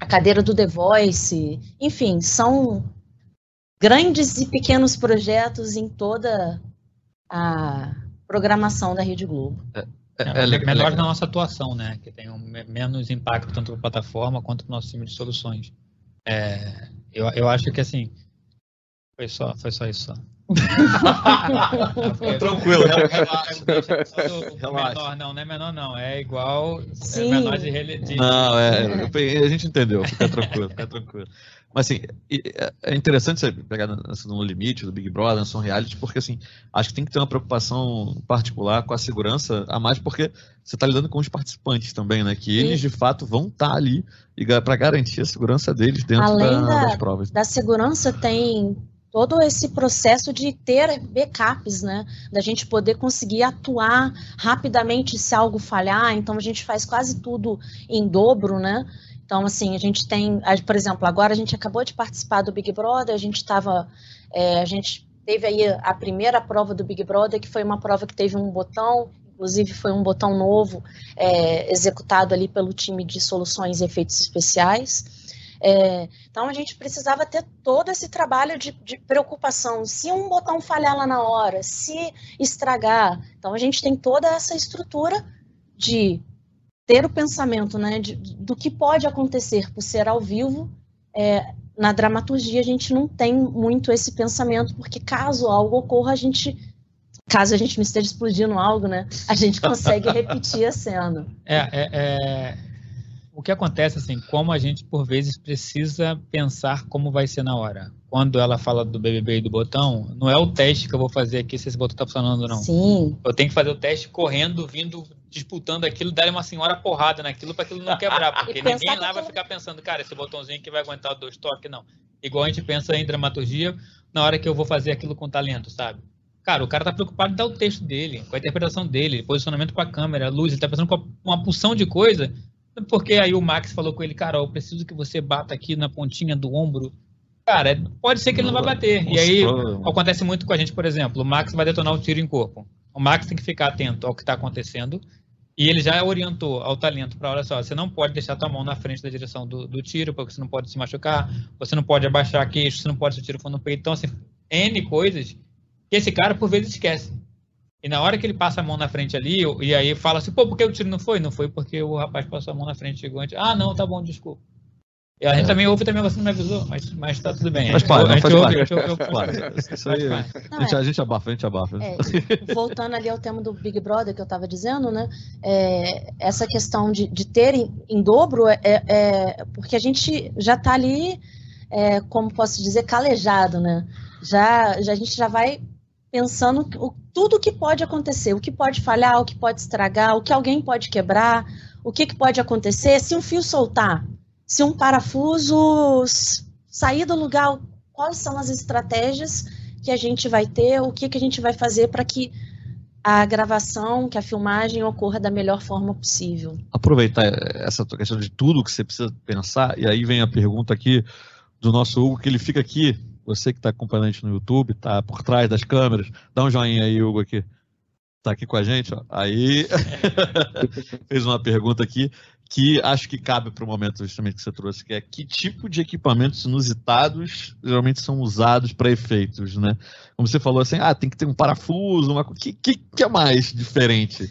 a cadeira do The Voice. Enfim, são grandes e pequenos projetos em toda a programação da Rede Globo. É, É, é le- é melhor legal. na nossa atuação, né? Que tem um me- menos impacto tanto para a plataforma quanto para o nosso time de soluções. É, eu, eu acho que assim. Foi só, foi só isso. Só. Tranquilo, relaxa. Relaxa. Menor, não, não é menor, não. É igual. Sim. É menor de, de Não, é, a gente entendeu, fica tranquilo, fica tranquilo. Mas assim, é- é interessante você pegar no limite do Big Brother, no Reality, porque assim, acho que tem que ter uma preocupação particular com a segurança, a mais porque você está lidando com os participantes também, né? Que eles de fato vão estar ali para garantir a segurança deles dentro Além da- da- das provas. da segurança tem todo esse processo de ter backups, né? Da gente poder conseguir atuar rapidamente se algo falhar. Então a gente faz quase tudo em dobro, né? Então, assim, a gente tem, por exemplo, agora a gente acabou de participar do Big Brother, a gente estava, a gente teve aí a primeira prova do Big Brother, que foi uma prova que teve um botão, inclusive foi um botão novo, é, executado ali pelo time de soluções e efeitos especiais. É, então a gente precisava ter todo esse trabalho de, de preocupação. Se um botão falhar lá na hora, se estragar, então a gente tem toda essa estrutura de ter o pensamento né, de- do que pode acontecer por ser ao vivo. É, na dramaturgia a gente não tem muito esse pensamento, porque caso algo ocorra, a gente, caso a gente não esteja explodindo algo, né, a gente consegue repetir a cena. É, é, é, o que acontece, assim, como a gente, por vezes, precisa pensar como vai ser na hora. Quando ela fala do BBB e do botão, não é o teste que eu vou fazer aqui se esse botão tá funcionando ou não. Sim, Eu tenho que fazer o teste correndo, vindo, disputando aquilo, dar uma senhora porrada naquilo para aquilo não quebrar. Porque ninguém lá vai ficar pensando, cara, esse botãozinho que vai aguentar dois toques, não. Igual a gente pensa em dramaturgia na hora que eu vou fazer aquilo com talento, sabe? Cara, o cara tá preocupado em dar o texto dele, com a interpretação dele, posicionamento com a câmera, luz, ele tá pensando com uma porção de coisa. Porque aí o Max falou com ele, cara, eu preciso que você bata aqui na pontinha do ombro. Cara, pode ser que ele não vai bater. E aí, Acontece muito com a gente, por exemplo, o Max vai detonar o tiro em corpo. O Max tem que ficar atento ao que está acontecendo e ele já orientou ao talento para, olha só, você não pode deixar tua mão na frente da direção do, do tiro, porque você não pode se machucar, você não pode abaixar a queixo, você não pode se o tiro for no peito. Então, assim, N coisas que esse cara, por vezes, esquece. E na hora que ele passa a mão na frente ali, e aí fala assim, pô, por que o tiro não foi? Não foi porque o rapaz passou a mão na frente, chegou antes. Ah, não, tá bom, desculpa. E a gente também ouve também, você não me avisou, mas, mas tá tudo bem. Faz A gente- parte, a gente faz ouve, parte. a gente parte. a, gente, abafa, a gente abafa. É, voltando ali ao tema do Big Brother que eu estava dizendo, né? é, essa questão de, de ter em, em dobro é, é porque a gente já está ali, é, como posso dizer, calejado, né? Já, já a gente já vai pensando o, tudo que pode acontecer, o que pode falhar, o que pode estragar, o que alguém pode quebrar, o que, que pode acontecer se um fio soltar, se um parafuso sair do lugar, quais são as estratégias que a gente vai ter, o que, que a gente vai fazer para que a gravação, que a filmagem ocorra da melhor forma possível. aproveitar essa tua questão de tudo que você precisa pensar, e aí vem a pergunta aqui do nosso Hugo, que ele fica aqui, você que está acompanhando a gente no YouTube, tá por trás das câmeras, dá um joinha aí, Hugo, aqui. Tá aqui com a gente, ó. Aí fez uma pergunta aqui que acho que cabe para o momento justamente que você trouxe, que é que tipo de equipamentos inusitados geralmente são usados para efeitos, né? Como você falou assim, ah, tem que ter um parafuso, uma co- que que, que é mais diferente?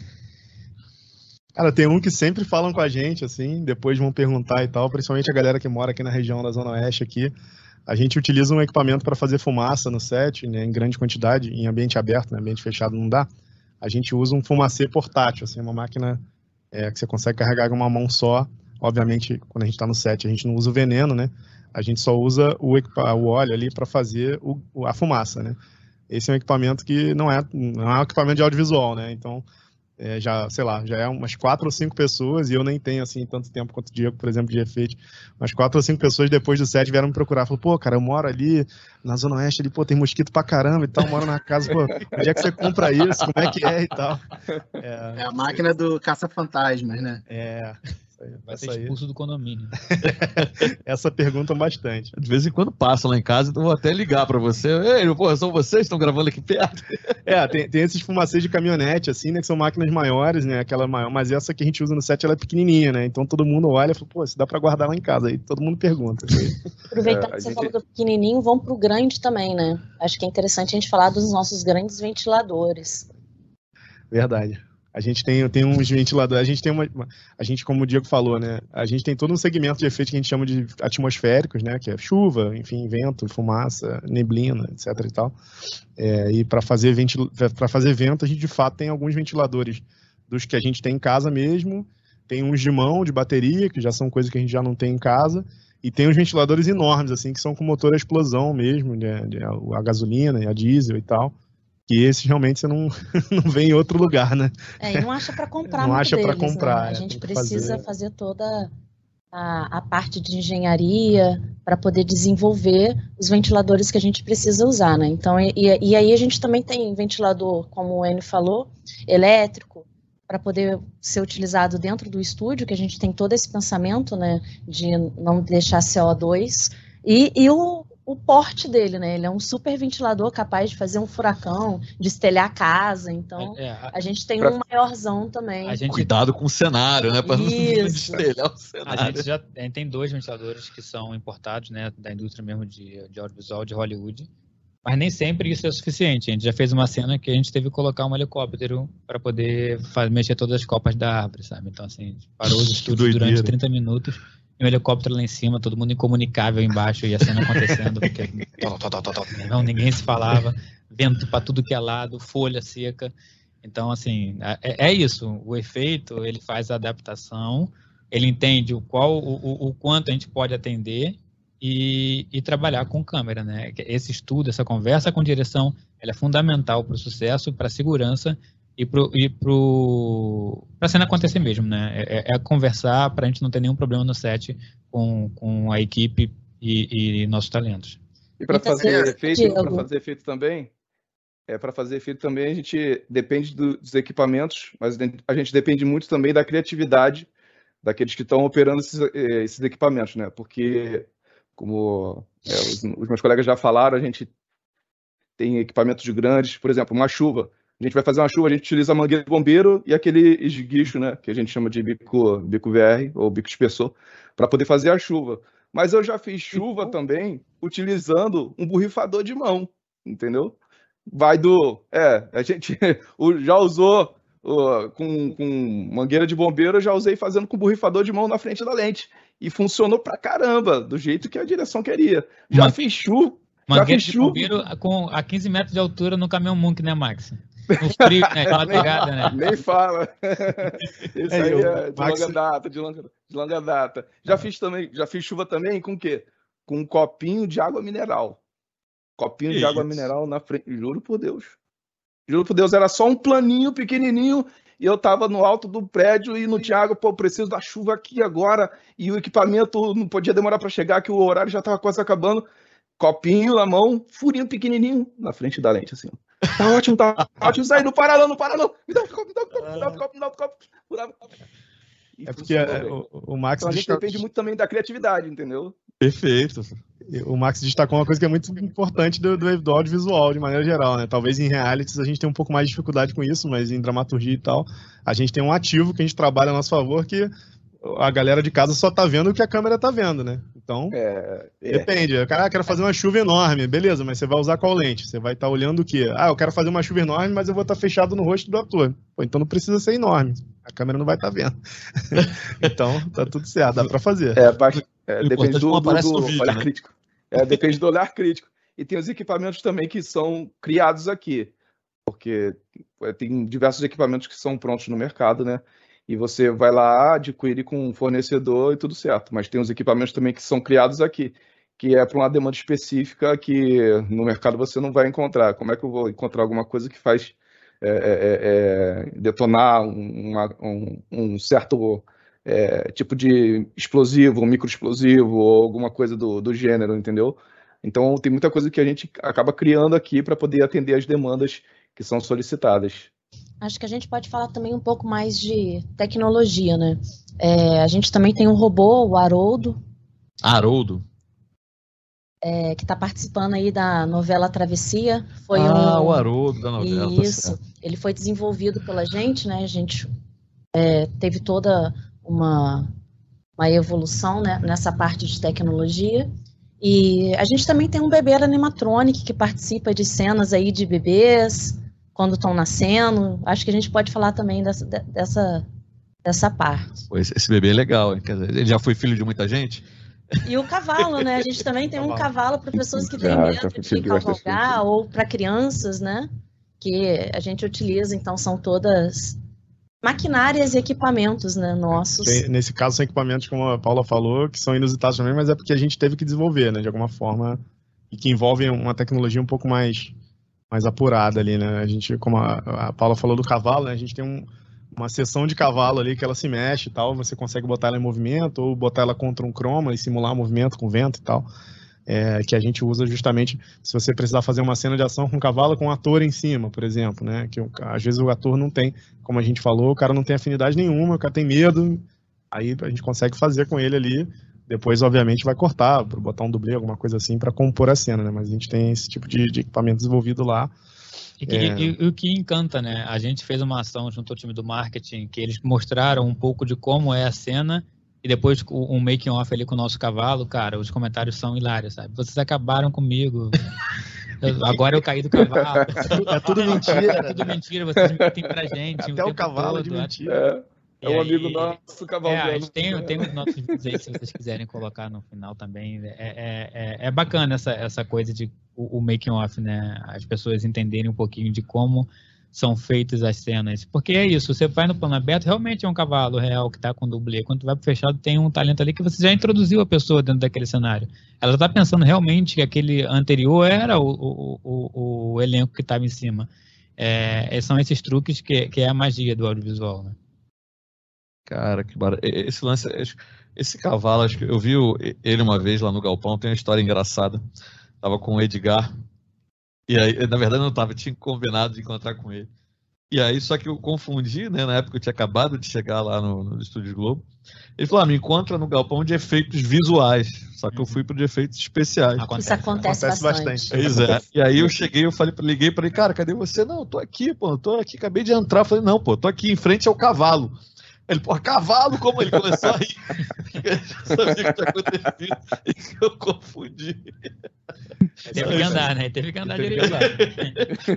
Cara, tem um que sempre falam com a gente, assim, depois vão perguntar e tal, principalmente a galera que mora aqui na região da Zona Oeste aqui. A gente utiliza um equipamento para fazer fumaça no set, né, em grande quantidade, em ambiente aberto, né, ambiente fechado não dá. A gente usa um fumacê portátil, assim, uma máquina é, que você consegue carregar com uma mão só. Obviamente, quando a gente está no set, a gente não usa o veneno, né? A gente só usa o, o óleo ali para fazer o- a fumaça, né? Esse é um equipamento que não é, não é um equipamento de audiovisual, né? Então, é, já, sei lá, já é umas quatro ou cinco pessoas, e eu nem tenho, assim, tanto tempo quanto o Diego, por exemplo, de efeito, mas quatro ou cinco pessoas depois do set vieram me procurar, falaram, pô, cara, eu moro ali na Zona Oeste, ali, pô, tem mosquito pra caramba e tal, moro na casa, pô, onde é que você compra isso, como é que é e tal. É, é a máquina do caça-fantasmas, né? É, Vai ser expulso aí. do condomínio. Essa pergunta bastante. De vez em quando passa lá em casa, então vou até ligar para você. Ei, pô, são vocês que estão gravando aqui perto? É, tem, tem esses fumacês de caminhonete, assim, né? Que são máquinas maiores, né? Aquela maior, mas essa que a gente usa no set, ela é pequenininha, né? Então todo mundo olha e fala, pô, se dá para guardar lá em casa. Aí todo mundo pergunta. Aproveitando é, que você gente... falou do pequenininho, vamos pro grande também, né? Acho que é interessante a gente falar dos nossos grandes ventiladores. Verdade. A gente tem, tem uns ventiladores, a gente tem uma, a gente, como o Diego falou, né, a gente tem todo um segmento de efeitos que a gente chama de atmosféricos, né, que é chuva, enfim, vento, fumaça, neblina, etc e tal. É, e para fazer, ventil, fazer vento, a gente de fato tem alguns ventiladores dos que a gente tem em casa mesmo, tem uns de mão, de bateria, que já são coisas que a gente já não tem em casa, e tem uns ventiladores enormes, assim, que são com motor a explosão mesmo, né, a gasolina, a diesel e tal que esse realmente você não, não vê em outro lugar, né? É, e não acha para comprar Não acha para né? comprar. Né? A gente precisa fazer, fazer toda a, a, parte de engenharia para poder desenvolver os ventiladores que a gente precisa usar, né? Então, e, e aí a gente também tem ventilador, como o Enio falou, elétrico, para poder ser utilizado dentro do estúdio, que a gente tem todo esse pensamento, né, de não deixar CO2, e, e o, o porte dele, né? Ele é um super ventilador capaz de fazer um furacão, de estelhar a casa. Então, é, é, a gente tem pra... um maiorzão também. Gente... Cuidado com o cenário, né? Para não destelhar o cenário. A gente já a gente tem dois ventiladores que são importados, né? Da indústria mesmo de, de audiovisual de Hollywood. Mas nem sempre isso é suficiente. A gente já fez uma cena que a gente teve que colocar um helicóptero para poder fazer, mexer todas as copas da árvore, sabe? Então, assim, a gente parou os estúdios durante 30 minutos um helicóptero lá em cima, todo mundo incomunicável embaixo e a cena acontecendo, porque não, ninguém se falava, vento para tudo que é lado, folha seca. Então, assim, é, é, isso. O efeito, ele faz a adaptação, ele entende o qual, o, o quanto a gente pode atender e, e, trabalhar com câmera, né? Esse estudo, essa conversa com direção, ela é fundamental para o sucesso, para a segurança e pro, e pro pra cena acontecer mesmo, né? É, é, é conversar para a gente não ter nenhum problema no set com, com a equipe e, e nossos talentos. E para fazer efeito, para fazer efeito também, é para fazer efeito também a gente depende do, dos equipamentos, mas a gente depende muito também da criatividade daqueles que estão operando esses, eh, esses, equipamentos, né? Porque como é, os, os meus colegas já falaram, a gente tem equipamentos grandes, por exemplo, uma chuva a gente vai fazer uma chuva, a gente utiliza a mangueira de bombeiro e aquele esguicho, né, que a gente chama de bico, bico VR ou bico espessor, para poder fazer a chuva. Mas eu já fiz chuva também utilizando um borrifador de mão, entendeu? Vai do. É, a gente já usou uh, com, com mangueira de bombeiro, eu já usei fazendo com borrifador de mão na frente da lente. E funcionou pra caramba, do jeito que a direção queria. Já Mas... fiz chuva. Mangueira de bombeiro com, a 15 metros de altura no caminhão Munk, né, Max? Frio, né? De madrugada, né? Nem fala. Isso é, aí eu, é de Max... longa data, de longa, de longa data. Já ah. fiz também, já fiz chuva também com o quê? Com um copinho de água mineral. Copinho que de isso? água mineral na frente. Juro por Deus. Juro por Deus, era só um planinho pequenininho e eu tava no alto do prédio e no Thiago, pô, preciso da chuva aqui agora e o equipamento não podia demorar para chegar, que o horário já tava quase acabando. Copinho na mão, furinho pequenininho na frente da lente, assim. Tá ótimo, tá ótimo. Aí, não para não, não para não. Me dá um copo, me dá um copo, me dá um copo, me dá um copo. É porque é, o, o, Max. Então, a gente destaca... depende muito também da criatividade, entendeu? Perfeito. O Max destacou uma coisa que é muito importante do, do, do audiovisual, de maneira geral, né? Talvez em realities a gente tenha um pouco mais de dificuldade com isso, mas em dramaturgia e tal, a gente tem um ativo que a gente trabalha a nosso favor que a galera de casa só tá vendo o que a câmera tá vendo, né? Então, é, é. depende. Cara, ah, quero fazer uma chuva enorme. Beleza, mas você vai usar qual lente? Você vai estar tá olhando o quê? Ah, eu quero fazer uma chuva enorme, mas eu vou estar tá fechado no rosto do ator. Pô, então não precisa ser enorme. A câmera não vai estar tá vendo. então, tá tudo certo, dá para fazer. É, é depende do, do, do vídeo, olhar né? crítico. É, depende do olhar crítico. E tem os equipamentos também que são criados aqui. Porque é, tem diversos equipamentos que são prontos no mercado, né? E você vai lá, adquire com um fornecedor e tudo certo. Mas tem os equipamentos também que são criados aqui, que é para uma demanda específica que no mercado você não vai encontrar. Como é que eu vou encontrar alguma coisa que faz é, é, é detonar uma, um, um, certo é, tipo de explosivo, microexplosivo ou alguma coisa do, do gênero, entendeu? Então tem muita coisa que a gente acaba criando aqui para poder atender as demandas que são solicitadas. Acho que a gente pode falar também um pouco mais de tecnologia, né? É, a gente também tem um robô, o Haroldo. Haroldo? É, que está participando aí da novela Travessia. Foi ah, um... o Haroldo da novela. Tá Isso. Tá Ele foi desenvolvido pela gente, né? A gente é, teve toda uma, uma evolução né, nessa parte de tecnologia. E a gente também tem um bebê animatronic que participa de cenas aí de bebês quando estão nascendo. Acho que a gente pode falar também dessa, dessa, dessa parte. Esse bebê é legal, hein? Quer dizer, ele já foi filho de muita gente? E o cavalo, né? A gente também tem um cavalo para pessoas que têm ah, medo de cavalgar ou para crianças, né? Que a gente utiliza, então são todas maquinárias e equipamentos, né, nossos. Tem, nesse caso são equipamentos, como a Paula falou, que são inusitados também, mas é porque a gente teve que desenvolver, né, de alguma forma, e que envolvem uma tecnologia um pouco mais mais apurada ali, né? A gente, como a, a Paula falou do cavalo, né? A gente tem um, uma seção de cavalo ali que ela se mexe e tal, você consegue botar ela em movimento ou botar ela contra um croma e simular movimento com vento e tal. É, que a gente usa justamente se você precisar fazer uma cena de ação com um cavalo com um ator em cima, por exemplo, né? Que às vezes o ator não tem, como a gente falou, o cara não tem afinidade nenhuma, o cara tem medo, aí a gente consegue fazer com ele ali depois, obviamente, vai cortar, botar um dublê, alguma coisa assim, para compor a cena, né? Mas a gente tem esse tipo de, de equipamento desenvolvido lá. E, que, é... e, e, o que encanta, né? A gente fez uma ação junto ao time do marketing, que eles mostraram um pouco de como é a cena, e depois um making off ali com o nosso cavalo, cara, os comentários são hilários, sabe? Vocês acabaram comigo. Eu, agora eu caí do cavalo. É tudo mentira. É tudo mentira, vocês mentem pra gente. Até o, o cavalo todo. de mentira. É. É um amigo nosso, cavalgando. É, a gente tem, tem os nossos vídeos aí, se vocês quiserem colocar no final também. É, é, é, é bacana essa, essa coisa de o, o making off, né? As pessoas entenderem um pouquinho de como são feitas as cenas. Porque é isso, você vai no plano aberto, realmente é um cavalo real que está com dublê. Quando vai para fechado, tem um talento ali que você já introduziu a pessoa dentro daquele cenário. Ela está pensando realmente que aquele anterior era o, o, o, o elenco que estava em cima. É, são esses truques que, que é a magia do audiovisual, né? Cara, que barato. Esse lance, esse cavalo, acho que eu vi ele uma vez lá no Galpão, tem uma história engraçada. Tava com o Edgar. E aí, na verdade, não tava, tinha combinado de encontrar com ele. E aí, só que eu confundi, né? Na época eu tinha acabado de chegar lá no, no Estúdio Globo. Ele falou: ah, me encontra no galpão de efeitos visuais. Só que eu fui pro de efeitos especiais. Acontece, Isso acontece, acontece bastante. Pois é. E aí eu cheguei, eu falei, liguei para ele, cara, cadê você? Não, eu tô aqui, pô, eu tô aqui, acabei de entrar. Eu falei, não, pô, tô aqui em frente ao cavalo. Ele, pô, cavalo, como ele começou a rir. eu sabia o que tinha acontecido e eu confundi. Teve que andar, né? Teve que andar direito.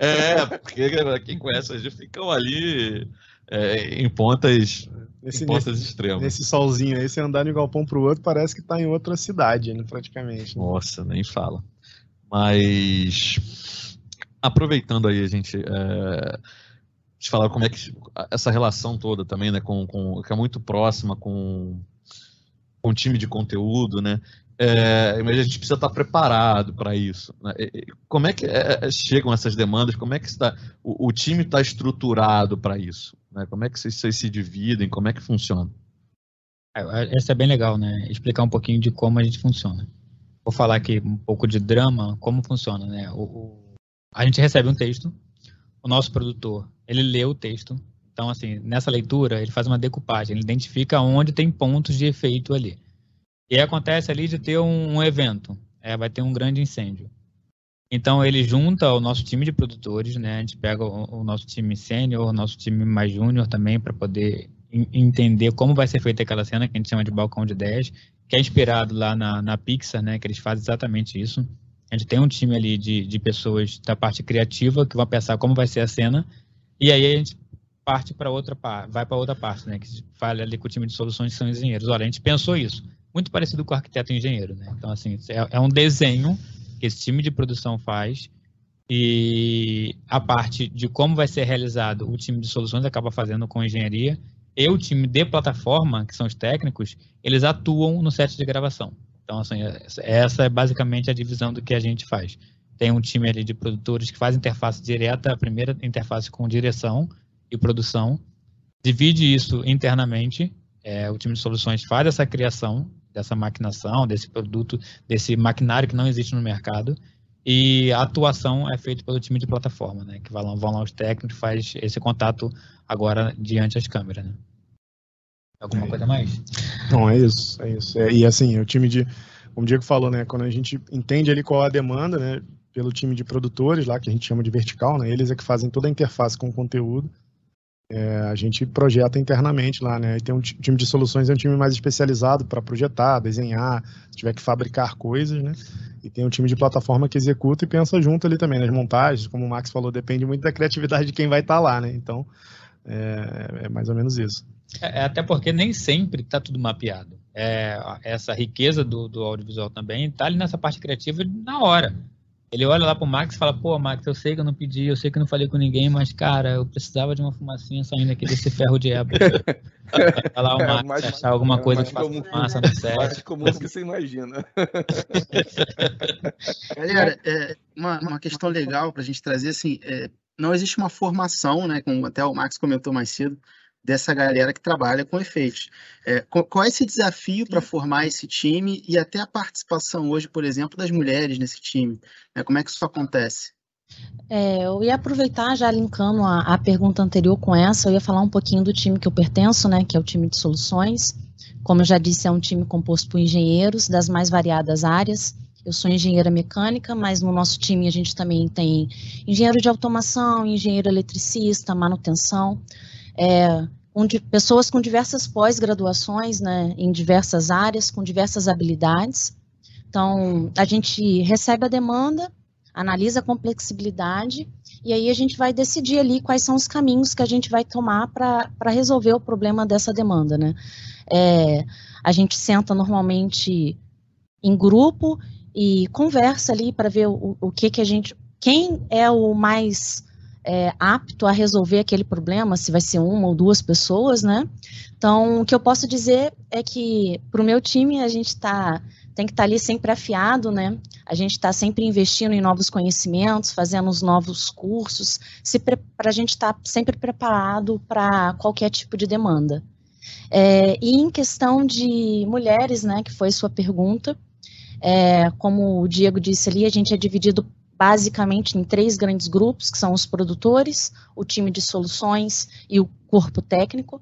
é, porque quem conhece a gente ficam ali é, em pontas, nesse, nesse, extremas. Nesse solzinho aí, você andar de um galpão pro outro, parece que tá em outra cidade, né, praticamente. Né? Nossa, nem fala. Mas aproveitando aí, a gente. É, te falar como é que essa relação toda também, né, com, com que é muito próxima com, com o time de conteúdo, né? É, mas a gente precisa estar preparado para isso. Né? Como é que é, é, chegam essas demandas? Como é que está, o, o time está estruturado para isso? Né? Como é que vocês, vocês, se dividem? Como é que funciona? É, essa é bem legal, né? Explicar um pouquinho de como a gente funciona. Vou falar aqui um pouco de drama, como funciona, né? O, o, a gente recebe um texto, o nosso produtor ele lê o texto. Então, assim, nessa leitura, ele faz uma decupagem, ele identifica onde tem pontos de efeito ali. E acontece ali de ter um, um evento, é, vai ter um grande incêndio. Então, ele junta o nosso time de produtores, né? A gente pega o, o nosso time sênior, o nosso time mais júnior também, para poder entender como vai ser feita aquela cena que a gente chama de balcão de 10, que é inspirado lá na, na Pixar, né? Que eles fazem exatamente isso. A gente tem um time ali de, de pessoas da parte criativa que vão pensar como vai ser a cena e aí a gente parte para outra parte, vai para outra parte, né? Que fala ali com o time de soluções que são engenheiros. Olha, a gente pensou isso, muito parecido com o arquiteto e engenheiro, né? Então, assim, é, é um desenho que esse time de produção faz e a parte de como vai ser realizado o time de soluções acaba fazendo com engenharia e o time de plataforma, que são os técnicos, eles atuam no set de gravação. Então, assim, essa é basicamente a divisão do que a gente faz. Tem um time ali de produtores que faz interface direta, a primeira interface com direção e produção, divide isso internamente, é, o time de soluções faz essa criação dessa maquinação, desse produto, desse maquinário que não existe no mercado, e a atuação é feita pelo time de plataforma, né? Que vão lá, os técnicos, faz esse contato agora diante das câmeras, né? Alguma é. coisa mais? Não, é isso, é isso. É, e assim, o time de, como o Diego falou, né? Quando a gente entende ali qual é a demanda, né? Pelo time de produtores lá, que a gente chama de vertical, né? Eles é que fazem toda a interface com o conteúdo. É, a gente projeta internamente lá, né? E tem um time de soluções, é um time mais especializado para projetar, desenhar, se tiver que fabricar coisas, né? E tem um time de plataforma que executa e pensa junto ali também nas montagens, como o Max falou, depende muito da criatividade de quem vai estar tá lá, né? Então, é, é, mais ou menos isso. É, é até porque nem sempre está tudo mapeado. É, essa riqueza do, do audiovisual também está ali nessa parte criativa na hora. Ele olha lá pro Max e fala, pô, Max, eu sei que eu não pedi, eu sei que eu não falei com ninguém, mas, cara, eu precisava de uma fumacinha saindo aqui desse ferro de época. lá o Max é, achar alguma é, coisa que faça fumaça no set. Mais comum do que você imagina. Galera, é, uma, uma questão legal pra gente trazer, assim, é, não existe uma formação, né, como até o Max comentou mais cedo, dessa galera que trabalha com efeitos. É, qual é esse desafio para formar esse time e até a participação hoje, por exemplo, das mulheres nesse time? É, como é que isso acontece? É, eu ia aproveitar já linkando a, a, pergunta anterior com essa, eu ia falar um pouquinho do time que eu pertenço, né, que é o time de soluções. Como eu já disse, é um time composto por engenheiros das mais variadas áreas. Eu sou engenheira mecânica, mas no nosso time a gente também tem engenheiro de automação, engenheiro eletricista, manutenção é, onde pessoas com diversas pós-graduações, né, em diversas áreas, com diversas habilidades. Então, a gente recebe a demanda, analisa a complexibilidade e aí a gente vai decidir ali quais são os caminhos que a gente vai tomar para resolver o problema dessa demanda, né? É, a gente senta normalmente em grupo e conversa ali para ver o, o que que a gente, quem é o mais é, apto a resolver aquele problema, se vai ser uma ou duas pessoas, né? Então, o que eu posso dizer é que para o meu time a gente tá, tem que estar tá ali sempre afiado, né? A gente está sempre investindo em novos conhecimentos, fazendo os novos cursos, para a gente estar tá sempre preparado para qualquer tipo de demanda. É, e em questão de mulheres, né, que foi sua pergunta, é, como o Diego disse ali, a gente é dividido basicamente em três grandes grupos, que são os produtores, o time de soluções e o corpo técnico.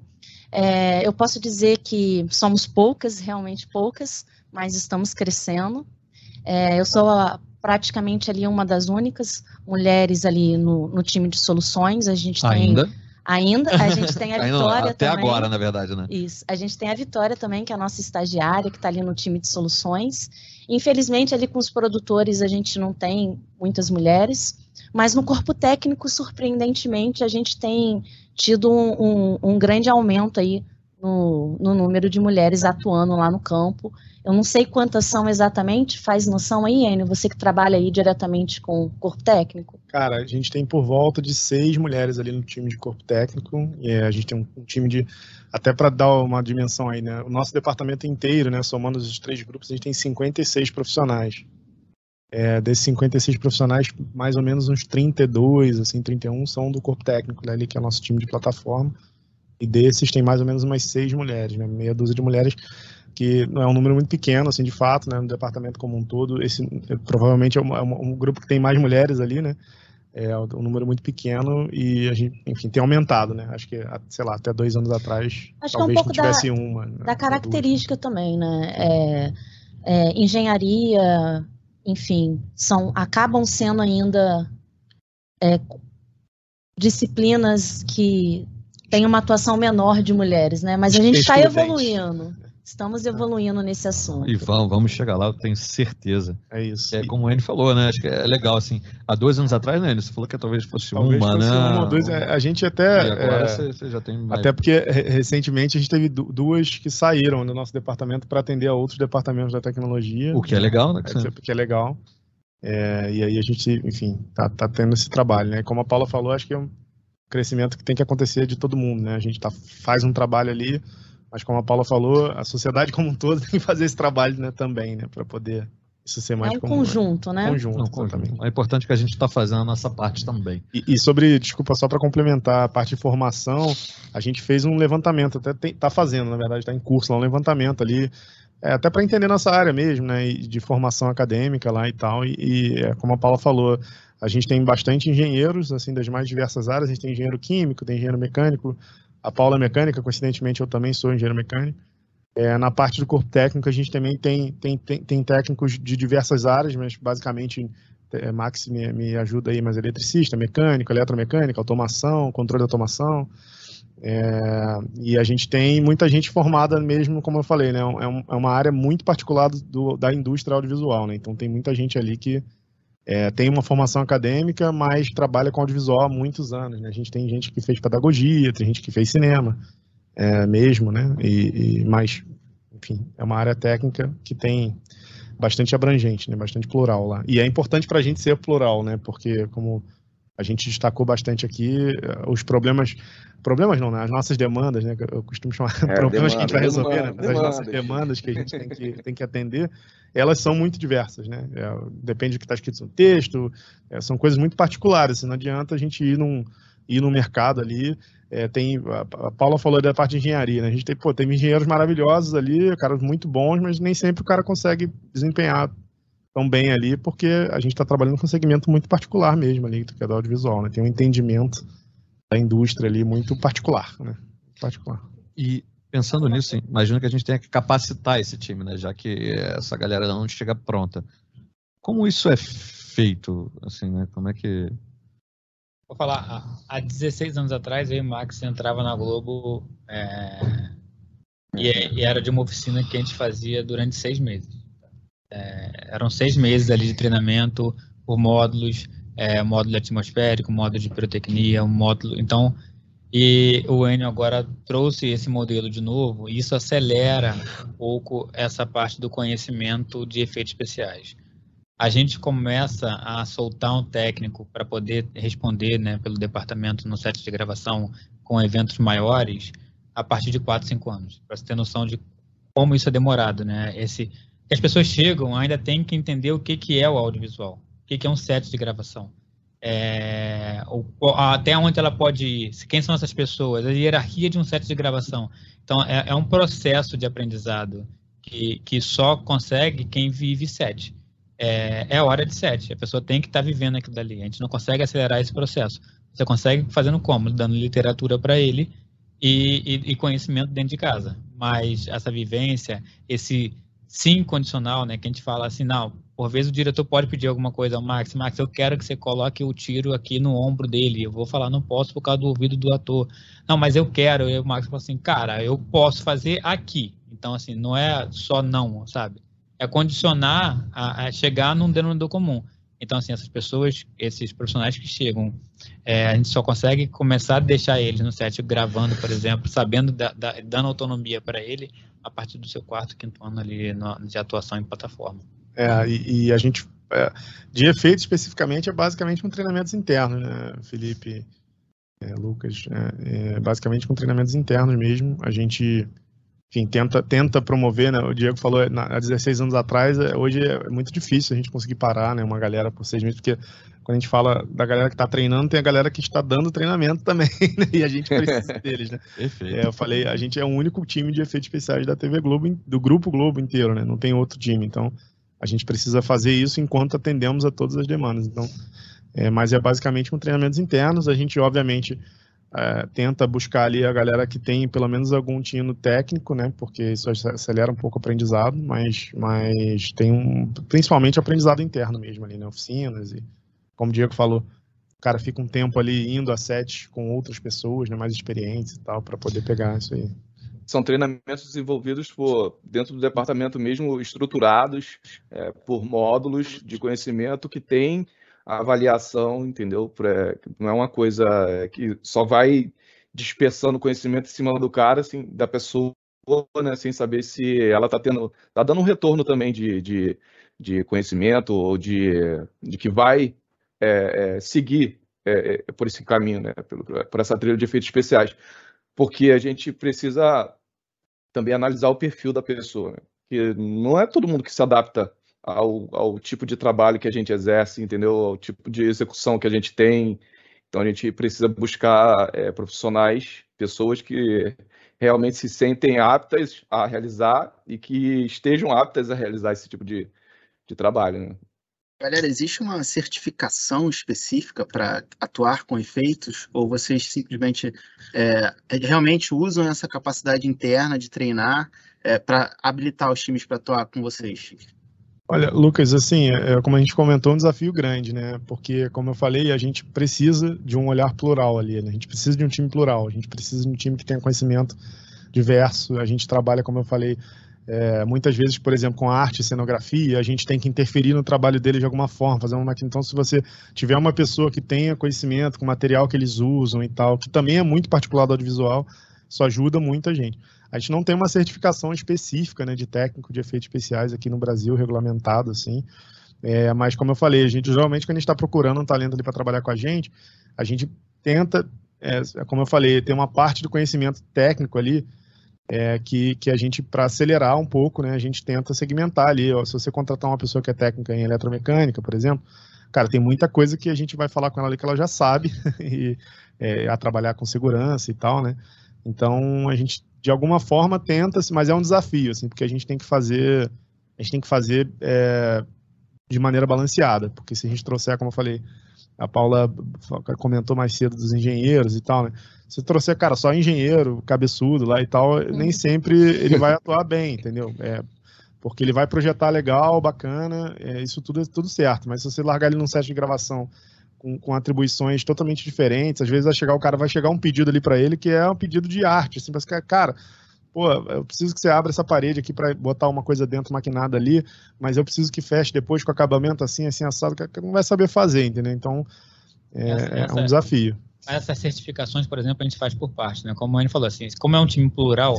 É, eu posso dizer que somos poucas, realmente poucas, mas estamos crescendo. É, eu sou a, praticamente ali uma das únicas mulheres ali no, no time de soluções. A gente Ainda? tem Ainda, a gente tem a Vitória Até também. agora, na verdade, né? Isso. A gente tem a Vitória também, que é a nossa estagiária, que está ali no time de soluções. Infelizmente, ali com os produtores, a gente não tem muitas mulheres, mas no corpo técnico, surpreendentemente, a gente tem tido um, um, um grande aumento aí no, no, número de mulheres atuando lá no campo. Eu não sei quantas são exatamente, faz noção aí, Enio, você que trabalha aí diretamente com o corpo técnico? Cara, a gente tem por volta de seis mulheres ali no time de corpo técnico, e a gente tem um, um time de até para dar uma dimensão aí, né? O nosso departamento inteiro, né, somando os três grupos, a gente tem 56 profissionais. É, desses 56 profissionais, mais ou menos uns 32, assim, 31 são do corpo técnico, né, ali, que é o nosso time de plataforma. E desses tem mais ou menos umas seis mulheres, né? Meia dúzia de mulheres, que não é um número muito pequeno, assim, de fato, né? No departamento como um todo. Esse provavelmente é um, é um grupo que tem mais mulheres ali, né? é um número muito pequeno e a gente, enfim, tem aumentado, né? Acho que, sei lá, até dois anos atrás, Acho talvez que é um pouco não tivesse da, uma. Né? Da característica também, né? É, é, engenharia, enfim, são, acabam sendo ainda é, disciplinas que têm uma atuação menor de mulheres, né? Mas a gente está evoluindo. Estamos evoluindo nesse assunto. E vamos, vamos chegar lá, eu tenho certeza. É isso. É como ele falou, né? Acho que é legal, assim. Há dois anos atrás, né? Você falou que talvez fosse talvez uma, fosse né? Uma, dois, é, a gente até. E agora é, você, você, já tem mais. Até porque recentemente a gente teve duas que saíram do nosso departamento para atender a outros departamentos da tecnologia. O que é legal, né? É, que é legal. É, e aí a gente, enfim, tá, tá tendo esse trabalho, né? Como a Paula falou, acho que é um crescimento que tem que acontecer de todo mundo, né? A gente tá, faz um trabalho ali mas como a Paula falou, a sociedade como um todo tem que fazer esse trabalho né, também, né, para poder isso ser mais é um comum. conjunto, né? Conjunto, Não, exatamente. É importante que a gente está fazendo a nossa parte também. E, e sobre, desculpa, só para complementar a parte de formação, a gente fez um levantamento, até tem, tá fazendo, na verdade, está em curso lá, um levantamento ali, é, até para entender nossa área mesmo, né, e de formação acadêmica lá e tal, e, e é, como a Paula falou, a gente tem bastante engenheiros, assim, das mais diversas áreas, a gente tem engenheiro químico, tem engenheiro mecânico, a Paula é mecânica, coincidentemente eu também sou engenheiro mecânico, é, na parte do corpo técnico, a gente também tem, tem, tem, tem técnicos de diversas áreas, mas basicamente é, Max me, me, ajuda aí, mas eletricista, mecânico, eletromecânica, automação, controle de automação. É, e a gente tem muita gente formada mesmo, como eu falei, né? É, um, é uma área muito particular do, da indústria audiovisual, né? Então tem muita gente ali que é, tem uma formação acadêmica, mas trabalha com audiovisual há muitos anos. Né? A gente tem gente que fez pedagogia, tem gente que fez cinema é, mesmo, né? E, e, mas, enfim, é uma área técnica que tem bastante abrangente, né? Bastante plural lá. E é importante para a gente ser plural, né? Porque como a gente destacou bastante aqui, os problemas, problemas não, né? As nossas demandas, né? Eu costumo chamar é, problemas demanda, que a gente vai resolver, demanda, né? Mas as nossas demandas que a gente tem que, tem que atender, elas são muito diversas, né? É, depende do que está escrito no texto, é, são coisas muito particulares, assim, não adianta a gente ir num ir no mercado ali é, tem, a Paula falou da parte de engenharia, né? A gente tem, pô, tem engenheiros maravilhosos ali, caras muito bons, mas nem sempre o cara consegue desempenhar tão bem ali, porque a gente está trabalhando com um segmento muito particular mesmo ali, que é do audiovisual, né? Tem um entendimento da indústria ali muito particular, né? Particular. E pensando nisso, imagino que a gente tenha que capacitar esse time, né? Já que essa galera não chega pronta. Como isso é feito, assim, né? Como é que Vou falar, há 16 anos atrás, eu e o Max entrava na Globo é, e, e, era de uma oficina que a gente fazia durante seis meses. É, eram seis meses ali de treinamento por módulos, é, módulo atmosférico, módulo de pirotecnia, um módulo. Então, e o Enio agora trouxe esse modelo de novo, e isso acelera um pouco essa parte do conhecimento de efeitos especiais a gente começa a soltar um técnico para poder responder né, pelo departamento no set de gravação com eventos maiores a partir de 4, 5 anos, para você ter noção de como isso é demorado. Né? Esse, as pessoas chegam, ainda tem que entender o que, que é o audiovisual, o que, que é um set de gravação. É, até onde ela pode ir, quem são essas pessoas, a hierarquia de um set de gravação. Então, é, é um processo de aprendizado que, que só consegue quem vive set é, é hora de sete. A pessoa tem que estar tá vivendo aquilo dali. A gente não consegue acelerar esse processo. Você consegue fazendo como? Dando literatura para ele e, e, e, conhecimento dentro de casa. Mas essa vivência, esse sim condicional, né? Que a gente fala assim, não, por vezes o diretor pode pedir alguma coisa ao Max, Max, eu quero que você coloque o tiro aqui no ombro dele. Eu vou falar, não posso por causa do ouvido do ator. Não, mas eu quero. E o Max fala assim, cara, eu posso fazer aqui. Então, assim, não é só não, sabe? é condicionar a, a, chegar num denominador comum. Então, assim, essas pessoas, esses profissionais que chegam, é, a gente só consegue começar a deixar eles no set gravando, por exemplo, sabendo, da, da, dando autonomia para ele a partir do seu quarto, quinto ano ali de atuação em plataforma. É, e, e a gente, é, de efeito especificamente, é basicamente com treinamentos internos, né, Felipe, é, Lucas? É, é basicamente com treinamentos internos mesmo. A gente enfim, tenta, tenta promover, né? O Diego falou há 16 anos atrás, é, hoje é muito difícil a gente conseguir parar, né? Uma galera por seis meses, porque quando a gente fala da galera que está treinando, tem a galera que está dando treinamento também, né? E a gente precisa deles, né? Perfeito. É, eu falei, a gente é o único time de efeitos especiais da TV Globo, do Grupo Globo inteiro, né? Não tem outro time, então a gente precisa fazer isso enquanto atendemos a todas as demandas. Então, é, mas é basicamente com treinamentos internos, a gente obviamente é, tenta buscar ali a galera que tem pelo menos algum tino técnico, né? Porque isso acelera um pouco o aprendizado, mas, mas tem um, principalmente aprendizado interno mesmo ali, né? Oficinas e, como o Diego falou, o cara fica um tempo ali indo a sete com outras pessoas, né? Mais experientes e tal, para poder pegar isso aí. São treinamentos desenvolvidos por, dentro do departamento mesmo, estruturados é, por módulos de conhecimento que tem avaliação, entendeu? Não é uma coisa que só vai dispersando conhecimento em cima do cara, assim, da pessoa, né, sem saber se ela está tendo, tá dando um retorno também de, de, de conhecimento ou de, de que vai é, é, seguir é, é por esse caminho, né, por essa trilha de efeitos especiais, porque a gente precisa também analisar o perfil da pessoa, né? que não é todo mundo que se adapta ao, ao tipo de trabalho que a gente exerce, entendeu? Ao tipo de execução que a gente tem. Então a gente precisa buscar é, profissionais, pessoas que realmente se sentem aptas a realizar e que estejam aptas a realizar esse tipo de, de trabalho. Né? Galera, existe uma certificação específica para atuar com efeitos? Ou vocês simplesmente é, realmente usam essa capacidade interna de treinar é, para habilitar os times para atuar com vocês? Olha, Lucas, assim, é, é, como a gente comentou, um desafio grande, né? Porque, como eu falei, a gente precisa de um olhar plural ali, né? A gente precisa de um time plural, a gente precisa de um time que tenha conhecimento diverso. A gente trabalha, como eu falei, é, muitas vezes, por exemplo, com arte e cenografia, a gente tem que interferir no trabalho dele de alguma forma, fazer uma máquina. Então, se você tiver uma pessoa que tenha conhecimento com o material que eles usam e tal, que também é muito particular do audiovisual, isso ajuda muita gente. A gente não tem uma certificação específica né, de técnico de efeitos especiais aqui no Brasil, regulamentado assim. É, mas, como eu falei, a gente geralmente, quando a gente está procurando um talento ali para trabalhar com a gente, a gente tenta, é, como eu falei, ter uma parte do conhecimento técnico ali é, que, que a gente, para acelerar um pouco, né, a gente tenta segmentar ali. Ó, se você contratar uma pessoa que é técnica em eletromecânica, por exemplo, cara, tem muita coisa que a gente vai falar com ela ali que ela já sabe, e é, a trabalhar com segurança e tal, né? Então, a gente, de alguma forma, tenta, mas é um desafio, assim, porque a gente tem que fazer, a gente tem que fazer é, de maneira balanceada, porque se a gente trouxer, como eu falei, a Paula comentou mais cedo dos engenheiros e tal, né? Se trouxer, cara, só engenheiro, cabeçudo lá e tal, uhum. nem sempre ele vai atuar bem, entendeu? É, porque ele vai projetar legal, bacana, é, isso tudo é tudo certo. Mas se você largar ele num set de gravação com, com, atribuições totalmente diferentes, às vezes vai chegar, o cara vai chegar um pedido ali para ele que é um pedido de arte, assim, mas cara, pô, eu preciso que você abra essa parede aqui para botar uma coisa dentro maquinada ali, mas eu preciso que feche depois com acabamento assim, assim, assado, que não vai saber fazer, entendeu? Então, é, essa, é um desafio essas certificações, por exemplo, a gente faz por parte, né? Como a gente falou assim, como é um time plural,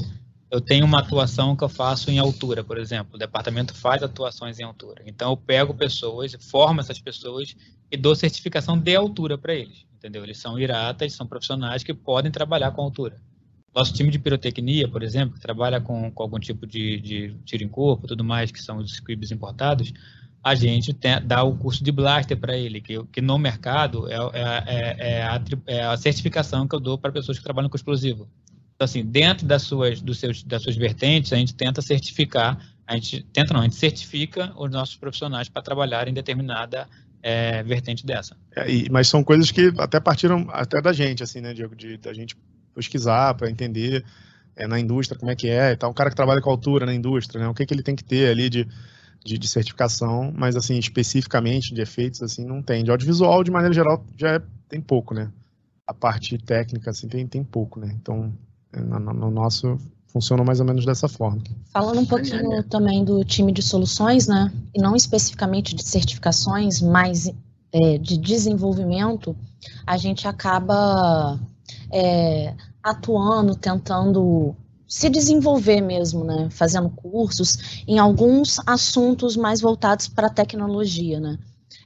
eu tenho uma atuação que eu faço em altura, por exemplo. O departamento faz atuações em altura. Então eu pego pessoas, formo essas pessoas e dou certificação de altura para eles, entendeu? Eles são iratas, são profissionais que podem trabalhar com altura. Nosso time de pirotecnia, por exemplo, que trabalha com, com algum tipo de, de tiro em corpo, tudo mais, que são os scripts importados, a gente tem, dá o curso de blaster para ele, que, que no mercado é, é, é, é, a, é a certificação que eu dou para pessoas que trabalham com explosivo. Então, assim, dentro das suas, dos seus, das suas vertentes, a gente tenta certificar, a gente tenta não, a gente certifica os nossos profissionais para trabalhar em determinada é, vertente dessa. É, mas são coisas que até partiram até da gente, assim, né, Diego, de da gente pesquisar para entender é, na indústria como é que é, então o cara que trabalha com altura na indústria, né, o que, que ele tem que ter ali de de, de, certificação, mas assim, especificamente de efeitos, assim, não tem. De audiovisual, de maneira geral, já é, tem pouco, né? A parte técnica, assim, tem, tem pouco, né? Então, no, no nosso, funciona mais ou menos dessa forma. Falando um pouquinho também do time de soluções, né? E não especificamente de certificações, mas é, de desenvolvimento, a gente acaba é, atuando, tentando se desenvolver mesmo, né? Fazendo cursos em alguns assuntos mais voltados para a tecnologia, né?